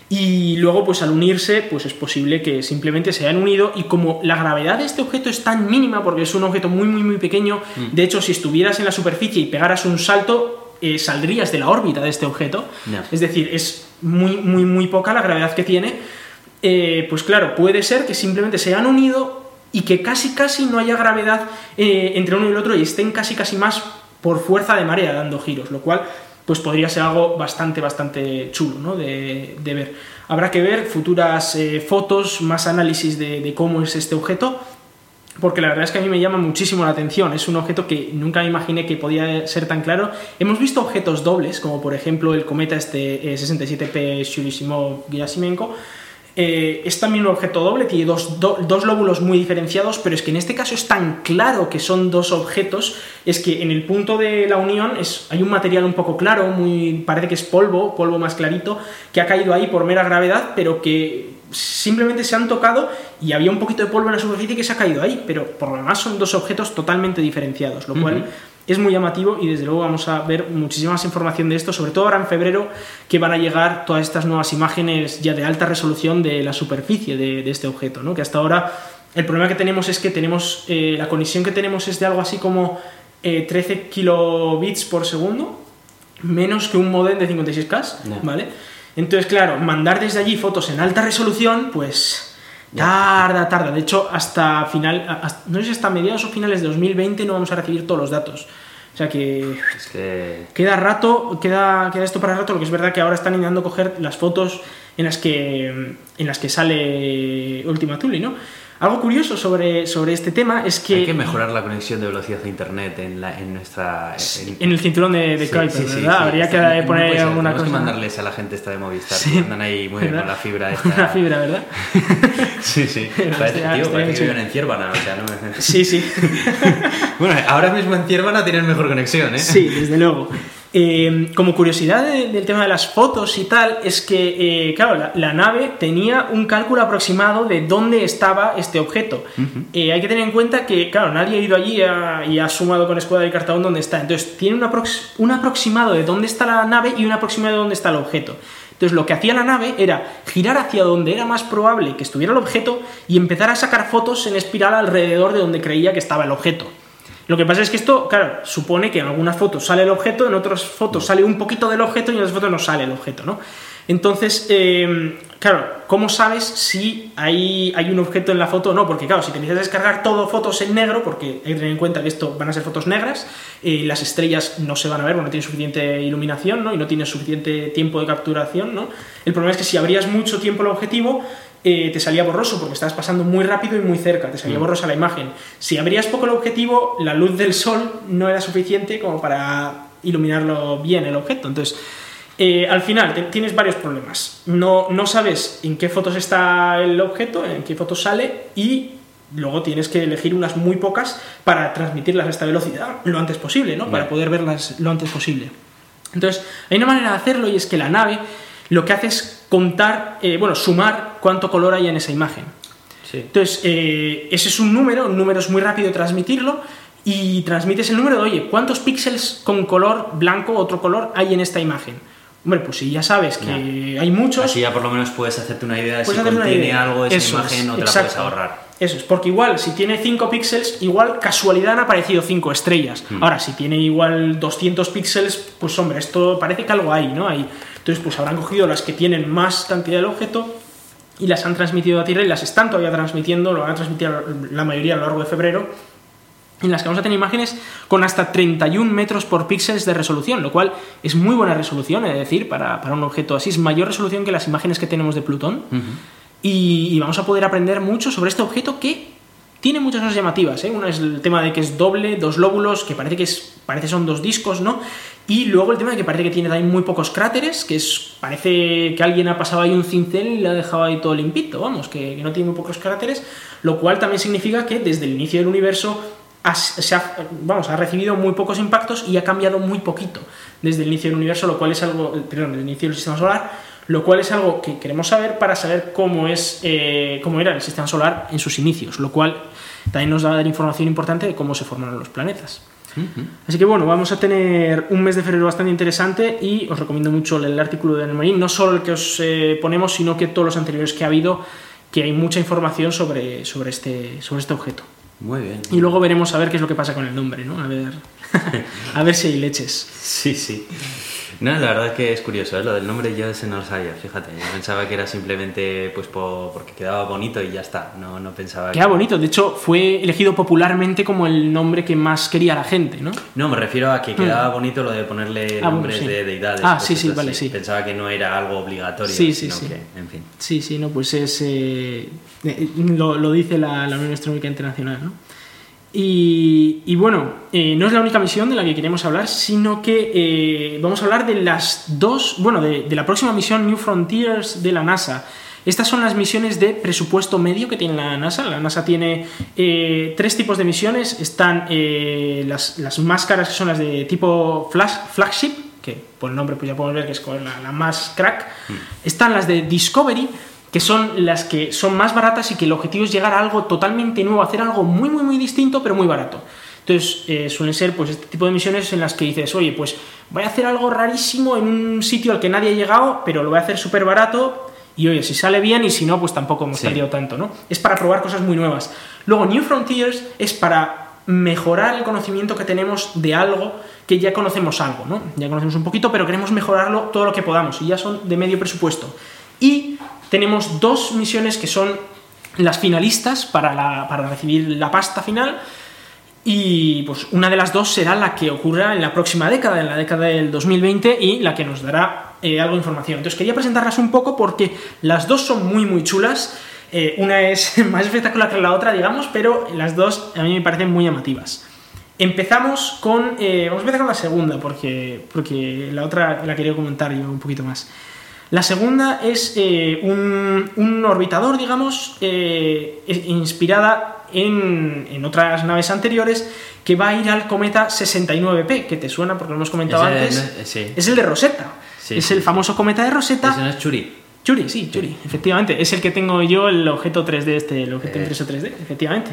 Y luego, pues al unirse, pues es posible que simplemente se hayan unido y como la gravedad de este objeto es tan mínima, porque es un objeto muy, muy, muy pequeño, de hecho, si estuvieras en la superficie y pegaras un salto, eh, saldrías de la órbita de este objeto. Es decir, es muy, muy, muy poca la gravedad que tiene. Eh, pues claro, puede ser que simplemente se hayan unido y que casi, casi no haya gravedad eh, entre uno y el otro y estén casi, casi más por fuerza de marea dando giros, lo cual pues podría ser algo bastante, bastante chulo ¿no? de, de ver. Habrá que ver futuras fotos, más análisis de, de cómo es este objeto, porque la verdad es que a mí me llama muchísimo la atención. Es un objeto que nunca me imaginé que podía ser tan claro. Hemos visto objetos dobles, como por ejemplo el cometa este eh, 67P Churyumov-Gerasimenko. Eh, es también un objeto doble, tiene dos, do- dos lóbulos muy diferenciados, pero es que en este caso es tan claro que son dos objetos, es que en el punto de la unión es, hay un material un poco claro, muy, parece que es polvo, polvo más clarito, que ha caído ahí por mera gravedad, pero que simplemente se han tocado y había un poquito de polvo en la superficie que se ha caído ahí, pero por lo demás son dos objetos totalmente diferenciados, lo cual es muy llamativo y desde luego vamos a ver muchísima más información de esto, sobre todo ahora en febrero que van a llegar todas estas nuevas imágenes ya de alta resolución de la superficie de, de este objeto, ¿no? que hasta ahora El problema que tenemos es que tenemos eh, la conexión que tenemos es de algo así como eh, 13 kilobits por segundo, menos que un modem de 56K, Ya. ¿vale? Entonces, claro, mandar desde allí fotos en alta resolución, pues tarda, tarda. De hecho, hasta final, hasta- no sé si hasta mediados o finales de 2020 no vamos a recibir todos los datos. O sea que Es que... Queda rato, queda, queda esto para rato, lo que es verdad que ahora están intentando coger las fotos en las que, en las que sale Ultima Thule, ¿no? Algo curioso sobre, sobre este tema es que... Hay que mejorar la conexión de velocidad de internet en, la, en nuestra... en- En el cinturón de, de Sí, Kuiper, sí, sí, ¿verdad? Habría que no poner ser, alguna cosa. que mandarles a la gente esta de Movistar, que andan ahí muy bien con la fibra esta. Una fibra, ¿verdad? Sí, sí. Parece, estaría- tío, estaría parece que viven en Ciervana, o sea, no me- Sí, sí. Bueno, ahora mismo en Ciervana tienen mejor conexión, ¿eh? Sí, desde luego. Eh, como curiosidad de- del tema de las fotos y tal, es que, eh, claro, la, la nave tenía un cálculo aproximado de dónde estaba este objeto. Eh, hay que tener en cuenta que, claro, nadie ha ido allí a- y ha sumado con escuadra y cartón dónde está. Entonces, tiene un, aprox- un aproximado de dónde está la nave y un aproximado de dónde está el objeto. Entonces, lo que hacía la nave era girar hacia donde era más probable que estuviera el objeto y empezar a sacar fotos en espiral alrededor de donde creía que estaba el objeto. Lo que pasa es que esto, claro, supone que en algunas fotos sale el objeto, en otras fotos sale un poquito del objeto y en otras fotos no sale el objeto, ¿no? Entonces, eh, claro, ¿cómo sabes si hay, hay un objeto en la foto o no? Porque, claro, si te empiezas descargar todo fotos en negro, porque hay que tener en cuenta que esto van a ser fotos negras, eh, las estrellas no se van a ver porque no tienen suficiente iluminación, ¿no? Y no tienes suficiente tiempo de capturación, ¿no? El problema es que si abrías mucho tiempo el objetivo, eh, te salía borroso porque estabas pasando muy rápido y muy cerca, te salía borrosa la imagen. Si abrías poco el objetivo, la luz del sol no era suficiente como para iluminarlo bien el objeto. Entonces, eh, al final te- tienes varios problemas. No, no sabes en qué fotos está el objeto, en qué fotos sale y luego tienes que elegir unas muy pocas para transmitirlas a esta velocidad lo antes posible, ¿no? Para poder verlas lo antes posible. Entonces, hay una manera de hacerlo y es que la nave lo que hace es contar, eh, bueno, sumar cuánto color hay en esa imagen. Sí. Entonces, eh, ese es un número, un número es muy rápido de transmitirlo y transmites el número de, oye, ¿cuántos píxeles con color blanco, otro color, hay en esta imagen? Hombre, pues si ya sabes que hay muchos, Así ya por lo menos puedes hacerte una idea de si contiene algo esa Eso imagen es, o te la puedes ahorrar. Eso es, porque igual si tiene 5 píxeles, igual casualidad han aparecido 5 estrellas. Hmm. Ahora, si tiene igual 200 píxeles, pues hombre, esto parece que algo hay, ¿no? Hay. Entonces, pues habrán cogido las que tienen más cantidad del objeto y las han transmitido a Tierra y las están todavía transmitiendo, lo van a transmitir la mayoría a lo largo de febrero, en las que vamos a tener imágenes con hasta 31 metros por píxeles de resolución, lo cual es muy buena resolución, es decir, para, para un objeto así, es mayor resolución que las imágenes que tenemos de Plutón. Y, y vamos a poder aprender mucho sobre este objeto que tiene muchas cosas llamativas. ¿eh? Una es el tema de que es doble, dos lóbulos, que parece que es, parece son dos discos, ¿no? Y luego el tema de que parece que tiene también muy pocos cráteres, que es parece que alguien ha pasado ahí un cincel y le ha dejado ahí todo limpito, vamos, que, no tiene muy pocos cráteres, lo cual también significa que desde el inicio del universo ha, se ha, vamos, ha recibido muy pocos impactos y ha cambiado muy poquito desde el inicio del universo, lo cual es algo, perdón, del inicio del sistema solar, lo cual es algo que queremos saber para saber cómo es eh, cómo era el sistema solar en sus inicios, lo cual también nos da información importante de cómo se formaron los planetas. Así que bueno, vamos a tener un mes de febrero bastante interesante y os recomiendo mucho el artículo de Anne no solo el que os eh, ponemos, sino que todos los anteriores que ha habido, que hay mucha información sobre, sobre, este, sobre este objeto. Muy bien. Y luego veremos a ver qué es lo que pasa con el nombre, ¿no? A ver, a ver si hay leches. Sí, sí. No, la verdad es que es curioso, ¿eh? lo del nombre yo ese no lo sabía, fíjate. Yo pensaba que era simplemente pues po- porque quedaba bonito y ya está. No, no pensaba Queda que... bonito, de hecho fue elegido popularmente como el nombre que más quería la gente, ¿no? No, me refiero a que quedaba bonito lo de ponerle Mm. Ah, bueno, nombres sí. de deidades. Ah, cosas sí, sí, vale, sí. Pensaba que no era algo obligatorio, Sí, sí, sino sí. que, en fin. Sí, sí, no, pues es. eh, eh, lo, lo dice la, la Unión Astronómica Internacional, ¿no? Y, y bueno, eh, no es la única misión de la que queremos hablar, sino que eh, vamos a hablar de las dos, bueno, de, de la próxima misión New Frontiers de la NASA. Estas son las misiones de presupuesto medio que tiene la NASA. La NASA tiene eh, tres tipos de misiones. Están eh, las, las más caras, que son las de tipo flash, flagship, que por el nombre pues ya podemos ver que es la, la más crack. Están las de Discovery, que son las que son más baratas y que el objetivo es llegar a algo totalmente nuevo, hacer algo muy, muy, muy distinto, pero muy barato. Entonces, eh, suelen ser pues este tipo de misiones en las que dices, oye, pues voy a hacer algo rarísimo en un sitio al que nadie ha llegado, pero lo voy a hacer súper barato y oye, si sale bien y si no, pues tampoco hemos Sí. perdido tanto, ¿no? Es para probar cosas muy nuevas. Luego, New Frontiers es para mejorar el conocimiento que tenemos de algo que ya conocemos algo, ¿no? Ya conocemos un poquito, pero queremos mejorarlo todo lo que podamos y ya son de medio presupuesto. Y tenemos dos misiones que son las finalistas para, para recibir la pasta final y pues una de las dos será la que ocurra en la próxima década, en la década del 2020 y la que nos dará eh, algo de información. Entonces quería presentarlas un poco porque las dos son muy muy chulas. Eh, una es más espectacular que la otra, digamos, pero las dos a mí me parecen muy llamativas. Empezamos con... eh, vamos a empezar con la segunda porque, porque la otra la quería comentar yo un poquito más. La segunda es eh, un, un orbitador, digamos, eh, inspirada en, en otras naves anteriores, que va a ir al cometa 69P, que te suena porque lo hemos comentado antes. es- sí. Es el de Rosetta. Sí, es sí, el famoso cometa de Rosetta. Ese no es Churi. Churi, sí, Churi, efectivamente. Es el que tengo yo, el objeto 3D este, el objeto Eh. impreso 3D, efectivamente.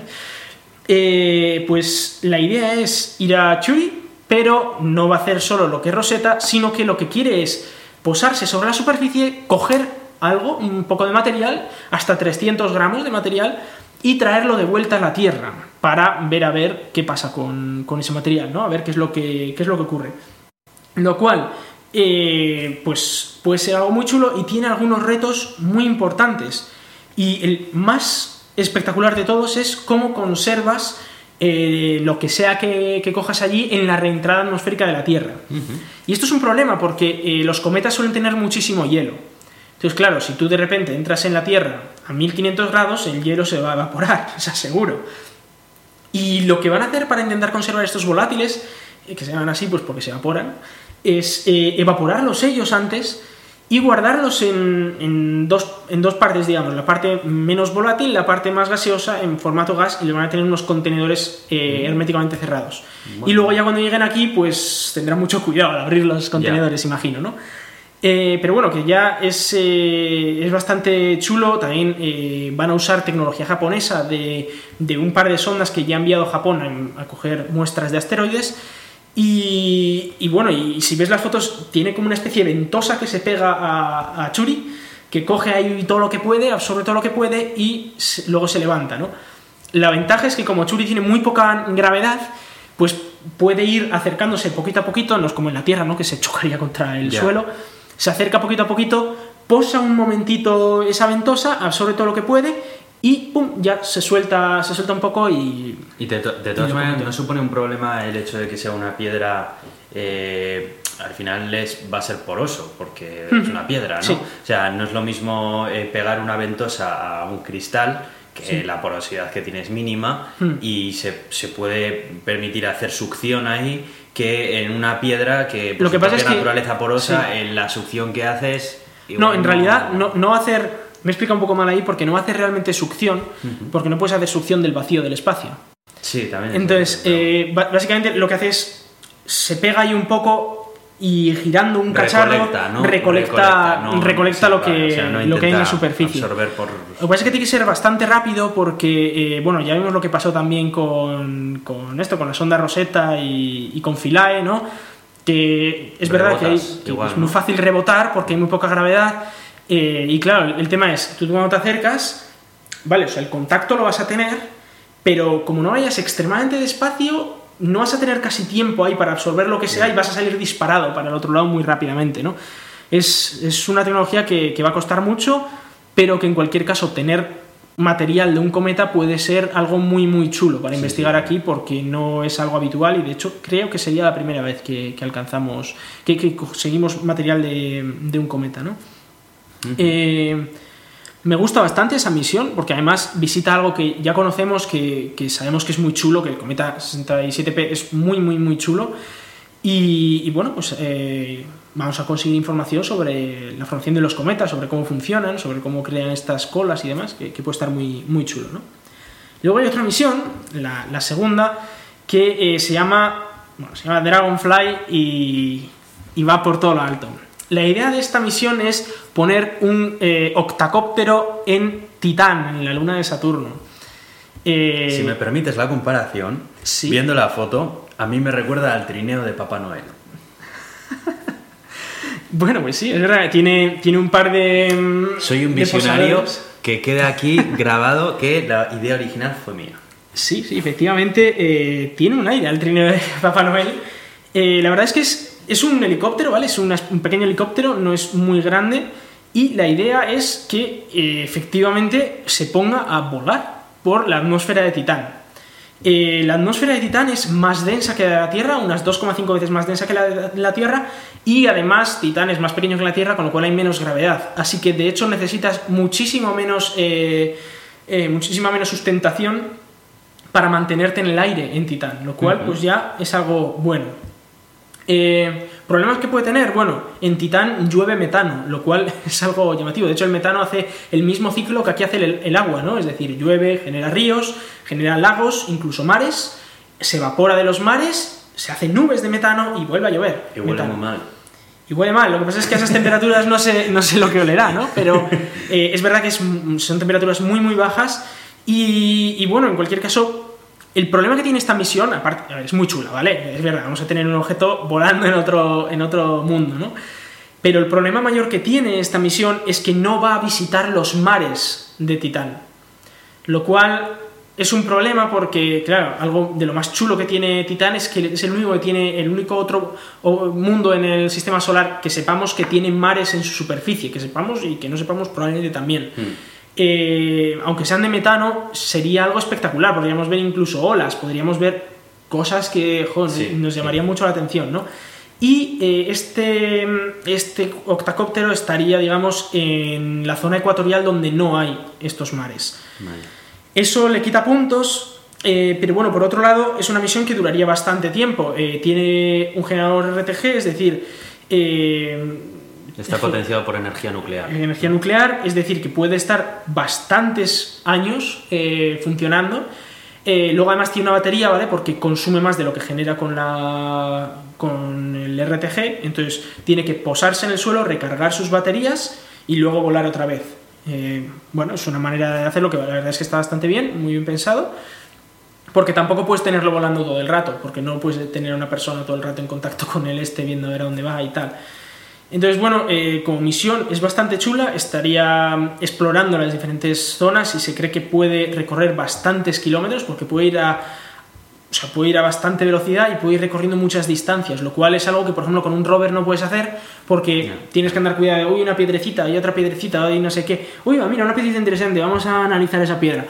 Eh, pues la idea es ir a Churi, pero no va a hacer solo lo que es Rosetta, sino que lo que quiere es posarse sobre la superficie, coger algo, un poco de material, hasta 300 gramos de material, y traerlo de vuelta a la Tierra para ver a ver qué pasa con, con ese material, ¿no? A ver qué es lo que, qué es lo que ocurre. Lo cual, eh, pues puede ser algo muy chulo y tiene algunos retos muy importantes. Y el más espectacular de todos es cómo conservas eh, lo que sea que, que cojas allí en la reentrada atmosférica de la Tierra. Y esto es un problema porque eh, los cometas suelen tener muchísimo hielo. Entonces, claro, si tú de repente entras en la Tierra a 1500 grados, el hielo se va a evaporar, o sea, seguro. Y lo que van a hacer para intentar conservar estos volátiles, eh, que se llaman así pues porque se evaporan, es eh, evaporarlos ellos antes y guardarlos en, en dos, en dos partes, digamos, la parte menos volátil, la parte más gaseosa en formato gas y le van a tener unos contenedores eh, herméticamente cerrados. Y luego ya cuando lleguen aquí, pues tendrán mucho cuidado al abrir los contenedores, imagino, ¿no? Eh, pero bueno, que ya es, eh, es bastante chulo. También eh, van a usar tecnología japonesa de, de un par de sondas que ya ha enviado Japón a, a coger muestras de asteroides. Y, y bueno, y, si ves las fotos, tiene como una especie de ventosa que se pega a, a Churi, que coge ahí todo lo que puede, absorbe todo lo que puede y se- luego se levanta, ¿no? La ventaja es que como Churi tiene muy poca gravedad, pues puede ir acercándose poquito a poquito, no es como en la Tierra, ¿no? Que se chocaría contra el suelo. Se acerca poquito a poquito, posa un momentito esa ventosa, absorbe todo lo que puede y pum, ya se suelta, se suelta un poco y Y de, to- de todas maneras, no supone un problema el hecho de que sea una piedra. eh, al final es, va a ser poroso, porque es una piedra, ¿no? Sí. O sea, no es lo mismo eh, pegar una ventosa a un cristal, que la porosidad que tiene es mínima, Hmm. y se, se puede permitir hacer succión ahí, que en una piedra que por Lo que pasa es que- naturaleza porosa, sí. en la succión que haces. No, en realidad no, no va a hacer. Me explica un poco mal ahí porque no hacer realmente succión, porque no puedes hacer succión del vacío del espacio. Sí, también. es Entonces, eh, básicamente lo que hace es. Se pega ahí un poco y girando un cacharro Recolecta, ¿no? recolecta, no, recolecta sí, lo, que, o sea, no lo que hay en la superficie. Por. Lo que pasa es que tiene que ser bastante rápido porque, eh, bueno, ya vimos lo que pasó también con, con esto, con la sonda Rosetta y, y con Philae, ¿no? Que es verdad que, hay- que igual, es muy fácil rebotar porque hay muy poca gravedad. Eh, y claro, el tema es, tú cuando te acercas, vale, o sea, el contacto lo vas a tener, pero como no vayas extremadamente despacio, no vas a tener casi tiempo ahí para absorber lo que sea y vas a salir disparado para el otro lado muy rápidamente, ¿no? Es, es una tecnología que, que va a costar mucho, pero que en cualquier caso obtener material de un cometa puede ser algo muy muy chulo para investigar aquí porque no es algo habitual y de hecho creo que sería la primera vez que, que alcanzamos, que, que conseguimos material de, de un cometa, ¿no? Eh, me gusta bastante esa misión porque además visita algo que ya conocemos, que, sabemos que es muy chulo, que el cometa 67P es muy, muy, muy chulo. Y, bueno, pues eh, vamos a conseguir información sobre la formación de los cometas, sobre cómo funcionan, sobre cómo crean estas colas y demás, que, puede estar muy, muy chulo. Luego hay otra misión, la, segunda, que eh, se, llama, se llama Dragonfly y, y va por todo lo alto. La idea de esta misión es poner un eh, octacóptero en Titán, en la luna de Saturno. Eh, Si me permites la comparación, Sí. viendo la foto, a mí me recuerda al trineo de Papá Noel. Bueno, pues sí, es verdad, tiene, tiene un par de. mm, Soy un de visionario posadores. que queda aquí grabado que la idea original fue mía. Sí, sí, efectivamente eh, tiene un aire al trineo de Papá Noel. La verdad es que es, es un helicóptero, ¿vale? Es una- un pequeño helicóptero, no es muy grande. Y la idea es que eh, efectivamente se ponga a volar por la atmósfera de Titán. Eh, la atmósfera de Titán es más densa que la de la Tierra, unas 2,5 veces más densa que la de la Tierra, y además Titán es más pequeño que la Tierra, con lo cual hay menos gravedad. Así que de hecho necesitas muchísimo menos, eh, eh, muchísima menos sustentación para mantenerte en el aire en Titán, lo cual pues ya es algo bueno. Eh, ¿Problemas que puede tener? Bueno, en Titán llueve metano, lo cual es algo llamativo. De hecho, el metano hace el mismo ciclo que aquí hace el, el agua, ¿no? Es decir, llueve, genera ríos, genera lagos, incluso mares, se evapora de los mares, se hacen nubes de metano y vuelve a llover. Y huele muy mal. Y huele mal, lo que pasa es que a esas temperaturas no sé, no sé lo que olerá, ¿no? Pero eh, es verdad que es- son temperaturas muy, muy bajas. Y, y bueno, en cualquier caso, el problema que tiene esta misión, aparte, es muy chula, ¿vale? Es verdad, vamos a tener un objeto volando en otro, en otro mundo, ¿no? Pero el problema mayor que tiene esta misión es que no va a visitar los mares de Titán. Lo cual es un problema porque, claro, algo de lo más chulo que tiene Titán es que es el único que tiene, el único otro mundo en el sistema solar que sepamos que tiene mares en su superficie, que sepamos y que no sepamos probablemente también. Eh, aunque sean de metano, sería algo espectacular. Podríamos ver incluso olas, podríamos ver cosas que Sí, nos sí. llamarían mucho la atención, ¿no? Y eh, este, este octacóptero estaría, digamos, en la zona ecuatorial donde no hay estos mares. Vale. Eso le quita puntos, eh, pero bueno, por otro lado, es una misión que duraría bastante tiempo. Eh, tiene un generador RTG, es decir, eh, Está potenciado por energía nuclear. energía nuclear, es decir, que puede estar bastantes años eh, funcionando. Eh, luego además tiene una batería, ¿vale? Porque consume más de lo que genera con, la, con el RTG, entonces tiene que posarse en el suelo, recargar sus baterías y luego volar otra vez. Eh, bueno, es una manera de hacerlo que la verdad es que está bastante bien, muy bien pensado. Porque tampoco puedes tenerlo volando todo el rato, porque no puedes tener a una persona todo el rato en contacto con el este viendo a ver a dónde va y tal. Entonces, bueno, eh, como misión es bastante chula, estaría mm, explorando las diferentes zonas y se cree que puede recorrer bastantes kilómetros porque puede ir a, o sea, puede ir a bastante velocidad y puede ir recorriendo muchas distancias, lo cual es algo que, por ejemplo, con un rover no puedes hacer porque tienes que andar cuidado de, uy, una piedrecita, y otra piedrecita, y no sé qué, uy, va, mira, una piedrecita interesante, vamos a analizar esa piedra.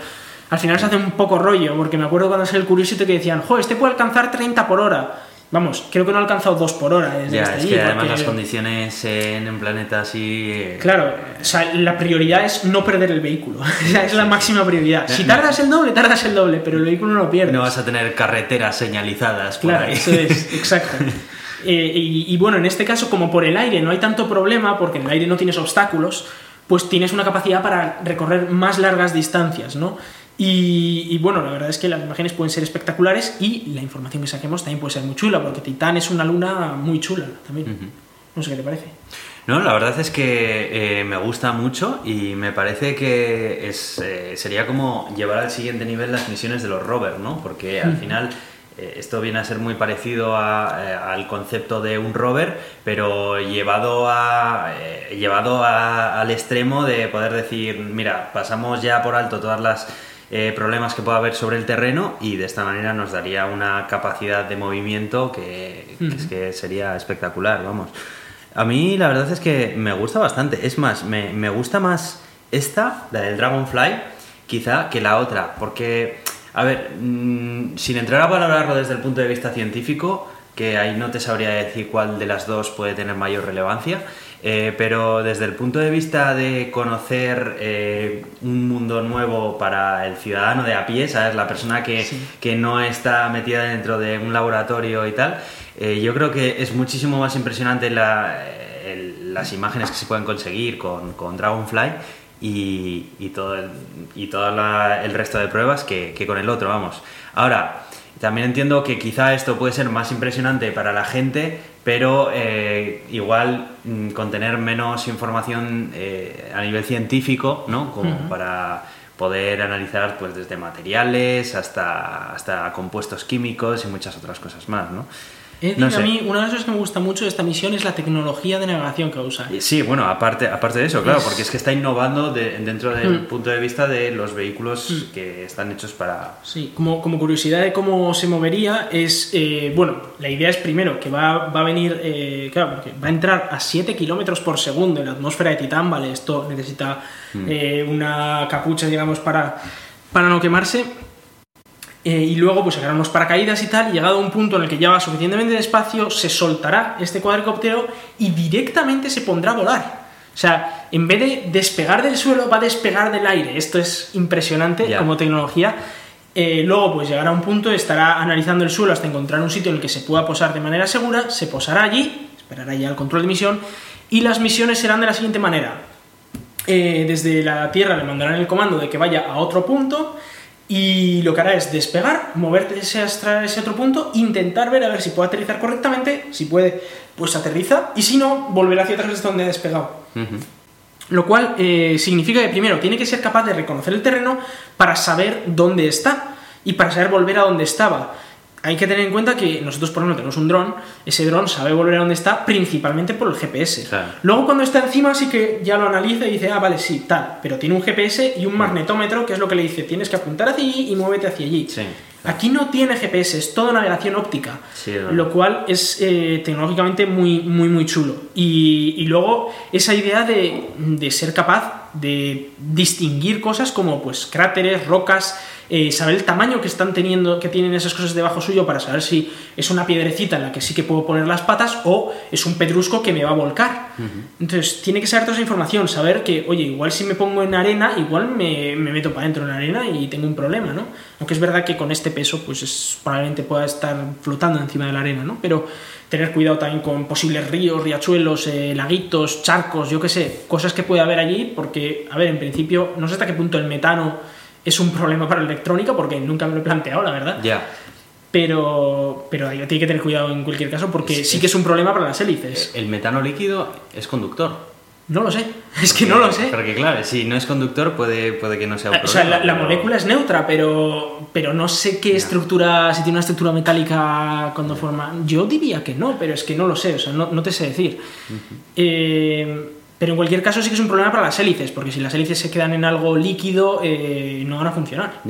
Al final se hace un poco rollo, porque me acuerdo cuando salió el Curiosity que decían, jo, este puede alcanzar 30 por hora. Vamos, creo que no ha alcanzado 2 por hora desde Ya, es allí, que además porque- las condiciones en un planeta así... eh, Claro, o sea, la prioridad es no perder el vehículo. Es la máxima prioridad. Si tardas el doble, tardas el doble, pero el vehículo no lo pierdes. No vas a tener carreteras señalizadas por Claro, ahí. eso es, exacto. Eh, y, y bueno, en este caso, como por el aire no hay tanto problema, porque en el aire no tienes obstáculos, pues tienes una capacidad para recorrer más largas distancias, ¿no? Y, y bueno, la verdad es que las imágenes pueden ser espectaculares y la información que saquemos también puede ser muy chula, porque Titán es una luna muy chula también. No sé qué te parece. No, la verdad es que eh, me gusta mucho y me parece que es, eh, sería como llevar al siguiente nivel las misiones de los rovers, ¿no? Porque al final eh, esto viene a ser muy parecido a, al concepto de un rover, pero llevado, a, llevado a- al extremo de poder decir, mira, pasamos ya por alto todas las eh, problemas que pueda haber sobre el terreno y de esta manera nos daría una capacidad de movimiento que, que es que sería espectacular, vamos. A mí la verdad es que me gusta bastante. Es más, me, me gusta más esta, la del Dragonfly, quizá que la otra. Porque, a ver, mm, sin entrar a valorarlo desde el punto de vista científico, que ahí no te sabría decir cuál de las dos puede tener mayor relevancia, eh, pero desde el punto de vista de conocer eh, un mundo nuevo para el ciudadano de a pie, ¿sabes? La persona que, que no está metida dentro de un laboratorio y tal, eh, yo creo que es muchísimo más impresionante la- el- las imágenes que se pueden conseguir con, con Dragonfly y, y todo, el, y todo la- el resto de pruebas que, que con el otro, vamos. Ahora, también entiendo que quizá esto puede ser más impresionante para la gente, pero eh, igual mm, contener menos información eh, a nivel científico, ¿no? Como para poder analizar pues desde materiales hasta, hasta compuestos químicos y muchas otras cosas más, ¿no? Es decir, a mí una de las cosas que me gusta mucho de esta misión es la tecnología de navegación que usa. Sí, bueno, aparte, aparte de eso, claro, porque es que está innovando dentro del mm. punto de vista de los vehículos mm. que están hechos para... Sí, como, como curiosidad de cómo se movería es, eh, bueno, la idea es primero que va, va a venir, eh, claro, porque va a entrar a 7 kilómetros por segundo en la atmósfera de Titán, ¿vale? Esto necesita mm. eh, una capucha, digamos, para, para no quemarse eh, y luego pues sacarán unos paracaídas y tal, y llegado a un punto en el que ya va suficientemente despacio, se soltará este cuadricóptero y directamente se pondrá a volar. O sea, en vez de despegar del suelo, va a despegar del aire. Esto es impresionante como tecnología. Eh, luego, pues llegará a un punto, estará analizando el suelo hasta encontrar un sitio en el que se pueda posar de manera segura, se posará allí, esperará ya el control de misión, y las misiones serán de la siguiente manera. Eh, desde la Tierra le mandarán el comando de que vaya a otro punto, y lo que hará es despegar, moverse hasta ese otro punto, intentar ver a ver si puede aterrizar correctamente, si puede, pues aterriza, y si no, volver hacia atrás hasta donde ha despegado. Lo cual eh, significa que primero tiene que ser capaz de reconocer el terreno para saber dónde está y para saber volver a donde estaba hay que tener en cuenta que nosotros, por ejemplo, tenemos un dron, ese dron sabe volver a donde está principalmente por el GPS. Luego, cuando está encima, sí que ya lo analiza y dice, ah, vale, sí, tal, pero tiene un GPS y un magnetómetro que es lo que le dice, tienes que apuntar hacia allí y muévete hacia allí. Aquí no tiene GPS, es toda navegación óptica, lo cual es eh, tecnológicamente muy, muy, muy chulo. Y, y luego, esa idea de, de ser capaz de distinguir cosas como pues cráteres, rocas, eh, saber el tamaño que están teniendo, que tienen esas cosas debajo suyo para saber si es una piedrecita en la que sí que puedo poner las patas o es un pedrusco que me va a volcar. Entonces, tiene que saber toda esa información, saber que, oye, igual si me pongo en arena, igual me, meto para adentro en la arena y tengo un problema, ¿no? Aunque es verdad que con este peso, pues es, probablemente pueda estar flotando encima de la arena, ¿no? Pero tener cuidado también con posibles ríos, riachuelos, eh, laguitos, charcos, yo qué sé, cosas que puede haber allí, porque, a ver, en principio, no sé hasta qué punto el metano es un problema para la electrónica porque nunca me lo he planteado, la verdad. Ya. Pero, pero tiene que tener cuidado en cualquier caso porque sí que es un problema para las hélices. El metano líquido es conductor. No lo sé, es que no lo sé. Porque claro, si no es conductor puede, puede que no sea un problema. O sea, la, molécula es neutra, pero, pero no sé qué estructura, si tiene una estructura metálica cuando forma... Yo diría que no, pero es que no lo sé, o sea, no, te sé decir. eh, pero en cualquier caso sí que es un problema para las hélices, porque si las hélices se quedan en algo líquido, eh, no van a funcionar.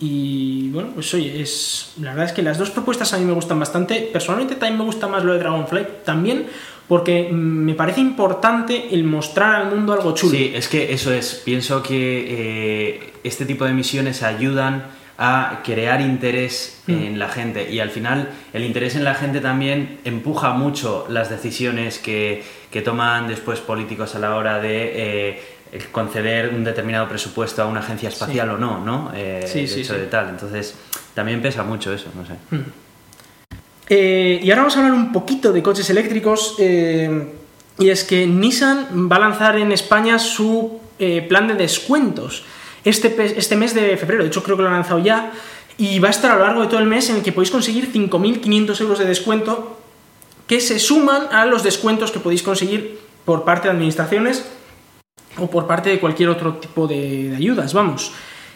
Y bueno, pues oye, es, la verdad es que las dos propuestas a mí me gustan bastante. Personalmente también me gusta más lo de Dragonfly, también porque me parece importante el mostrar al mundo algo chulo. Sí, es que eso es. Pienso que eh, este tipo de misiones ayudan a crear interés mm. en la gente y al final el interés en la gente también empuja mucho las decisiones que, toman después políticos a la hora de eh, conceder un determinado presupuesto a una agencia espacial o no, ¿no? Eh, sí, sí, de tal. Entonces también pesa mucho eso, no sé. Mm. Eh, y ahora vamos a hablar un poquito de coches eléctricos. y es que Nissan va a lanzar en España su plan de descuentos este, este mes de febrero. De hecho, creo que lo han lanzado ya. Y va a estar a lo largo de todo el mes en el que podéis conseguir 5.500 euros de descuento que se suman a los descuentos que podéis conseguir por parte de administraciones o por parte de cualquier otro tipo de, ayudas, vamos.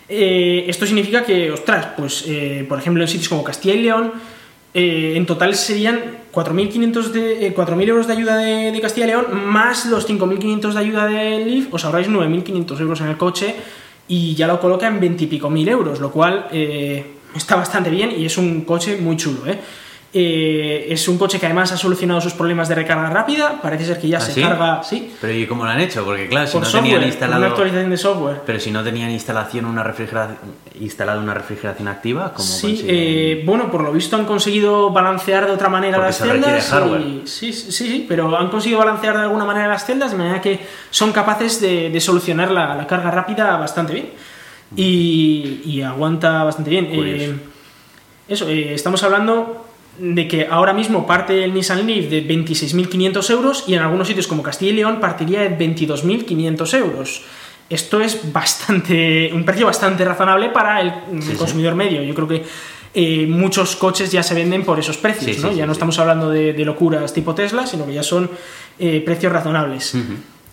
Eh, esto significa que, ostras, pues eh, por ejemplo en sitios como Castilla y León, eh, en total serían 4.500 de, 4.000 euros de ayuda de, Castilla y León más los 5.500 de ayuda de Leaf, os ahorráis 9.500 euros en el coche y ya lo coloca en 20 y pico mil euros, lo cual eh, está bastante bien y es un coche muy chulo. ¿eh? Eh, es un coche que además ha solucionado sus problemas de recarga rápida. Parece ser que ya ¿Ah, se carga. Sí. Pero ¿y cómo lo han hecho? Porque claro, si no tenían instalado. Una actualización de software. Pero si no tenían instalación una refrigeración, instalado una refrigeración activa, ¿cómo Sí, eh, bueno, por lo visto han conseguido balancear de otra manera las celdas. sí, sí, sí, pero han conseguido balancear de alguna manera las celdas de manera que son capaces de, solucionar la, carga rápida bastante bien. Y, aguanta bastante bien. Eh, eso, estamos hablando de que ahora mismo parte el Nissan Leaf de 26.500 euros y en algunos sitios como Castilla y León partiría de 22.500 euros. Esto es bastante un precio bastante razonable para el, consumidor medio. Yo creo que eh, muchos coches ya se venden por esos precios, ¿no? ya no estamos hablando de, locuras tipo Tesla, sino que ya son eh, precios razonables.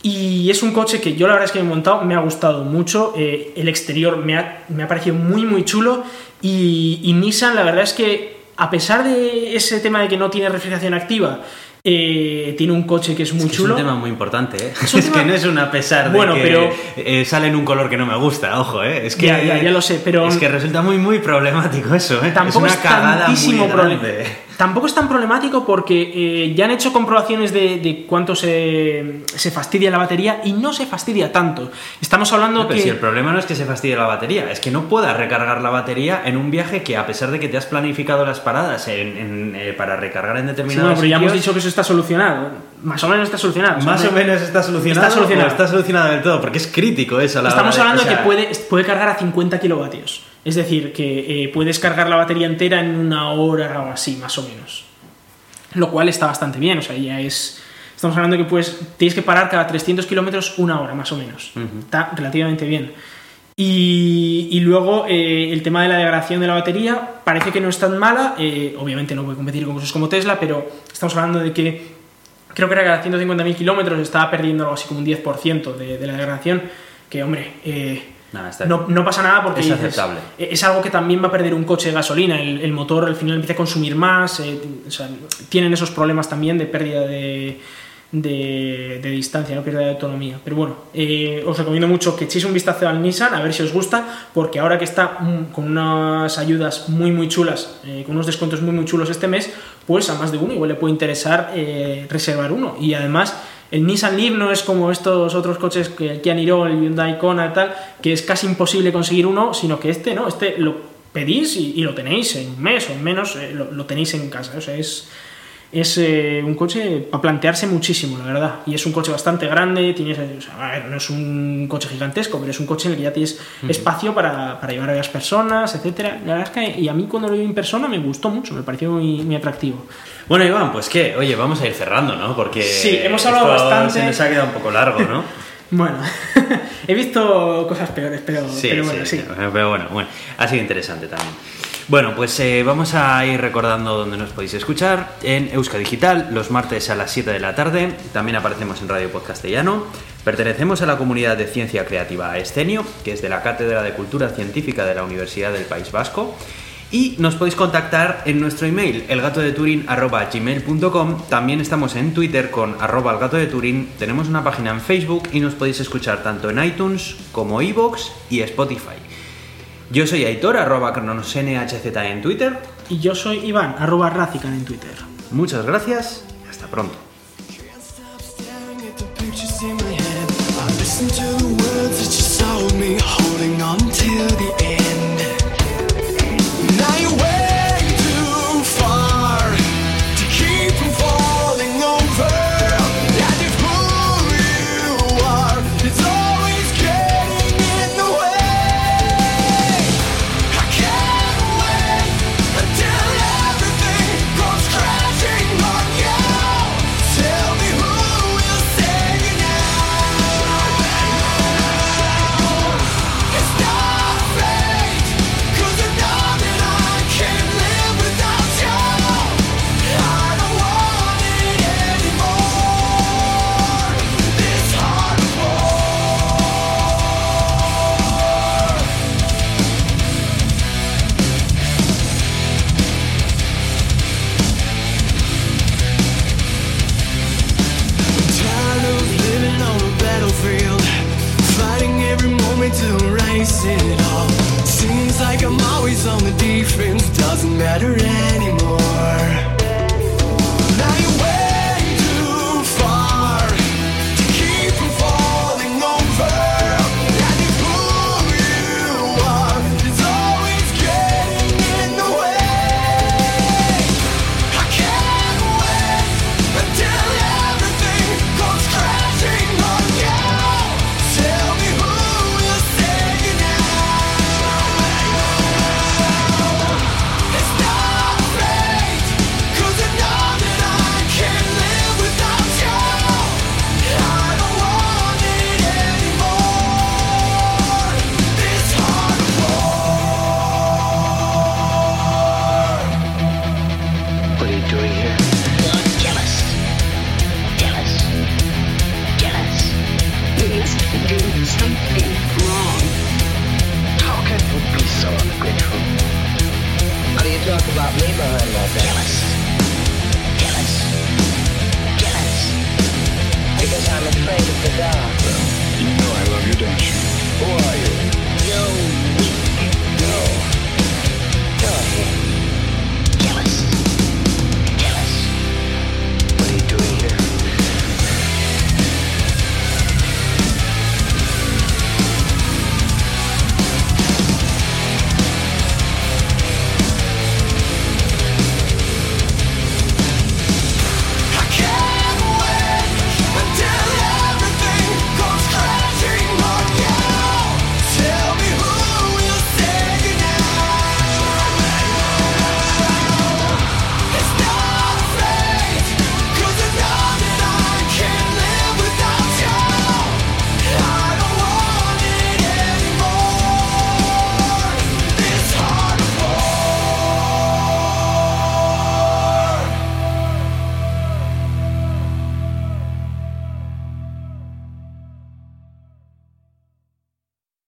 Y es un coche que yo la verdad es que me he montado, me ha gustado mucho. Eh, el exterior me ha, me ha, parecido muy, muy chulo. Y, y Nissan, la verdad es que a pesar de ese tema de que no tiene refrigeración activa, eh, tiene un coche que es muy Es chulo. un tema muy importante, ¿eh? Es Es, tema- que no es una pesar de Bueno, que pero- eh, sale en un color que no me gusta, ojo, ¿eh? Es que, Ya, ya, ya lo sé, pero- Es que resulta muy, muy problemático eso, ¿eh? Tampoco es es, una cagada muy problema. grande. Tampoco es tan problemático porque eh, ya han hecho comprobaciones de, de cuánto se, se fastidia la batería y no se fastidia tanto. Estamos hablando No, pero que... si el problema no es que se fastidie la batería, es que no puedas recargar la batería en un viaje que a pesar de que te has planificado las paradas en- en, eh, para recargar en Sí, determinados bueno, pero ya hemos dicho que eso está solucionado. Más o menos está solucionado. más o sea, menos está solucionado, Está solucionado. está solucionado del todo, porque es crítico eso. la Estamos hora de- hablando o sea, que puede, puede cargar a 50 kilovatios. Es decir, que eh, puedes cargar la batería entera en una hora o así, más o menos. Lo cual está bastante bien, o sea, ya es... Estamos hablando que pues, tienes que parar cada 300 kilómetros una hora, más o menos. Está relativamente bien. Y, y luego eh, el tema de la degradación de la batería parece que no es tan mala. eh, obviamente no puede competir con cosas como Tesla, pero estamos hablando de que creo que era cada 150.000 kilómetros estaba perdiendo algo así como un 10% de, de la degradación. Que, hombre, eh, Está no, no pasa nada porque Es aceptable. eh, es algo que también va a perder un coche de gasolina. El, el motor al final empieza a consumir más. eh, o sea, tienen esos problemas también de pérdida de, de, de distancia, no pérdida de autonomía. Pero bueno, eh, os recomiendo mucho que echéis un vistazo al Nissan, a ver si os gusta, porque ahora que está mm, con unas ayudas muy muy chulas, eh, con unos descuentos muy muy chulos este mes, pues a más de uno igual le puede interesar eh, reservar uno. Y además el Nissan Leaf no es como estos otros coches que el Kia Niro, el Hyundai Kona y tal, que es casi imposible conseguir uno, sino que este no, este lo pedís y, lo tenéis en un mes o en menos, eh, lo tenéis en casa. O sea, es, es eh, un coche para plantearse muchísimo, la verdad. Y es un coche bastante grande, tienes, o sea, a ver, no es un coche gigantesco, pero es un coche en el que ya tienes espacio para, para llevar a varias personas, etcétera. La verdad es que, y a mí cuando lo vi en persona me gustó mucho, me pareció muy, muy atractivo. Bueno, Iván, pues qué, oye, vamos a ir cerrando, ¿no? Porque Sí, hemos hablado esto bastante. Se nos ha quedado un poco largo, ¿no? Bueno, he visto cosas peores, pero, Sí, pero bueno, sí. Pero bueno, bueno, ha sido interesante también. Bueno, pues eh, vamos a ir recordando dónde nos podéis escuchar. En Euska Digital, los martes a las 7 de la tarde. También aparecemos en Radio Podcastellano. Pertenecemos a la comunidad de ciencia creativa Escenio, que es de la Cátedra de Cultura Científica de la Universidad del País Vasco. Y nos podéis contactar en nuestro email, elgatodeturin.gmail.com. También estamos en Twitter con arroba el gato de Turín. Tenemos una página en Facebook y nos podéis escuchar tanto en iTunes como iVoox y Spotify. Yo soy Aitor, arroba cronosnhz en Twitter. Y yo soy Iván, arroba Razican en Twitter. Muchas gracias y hasta pronto.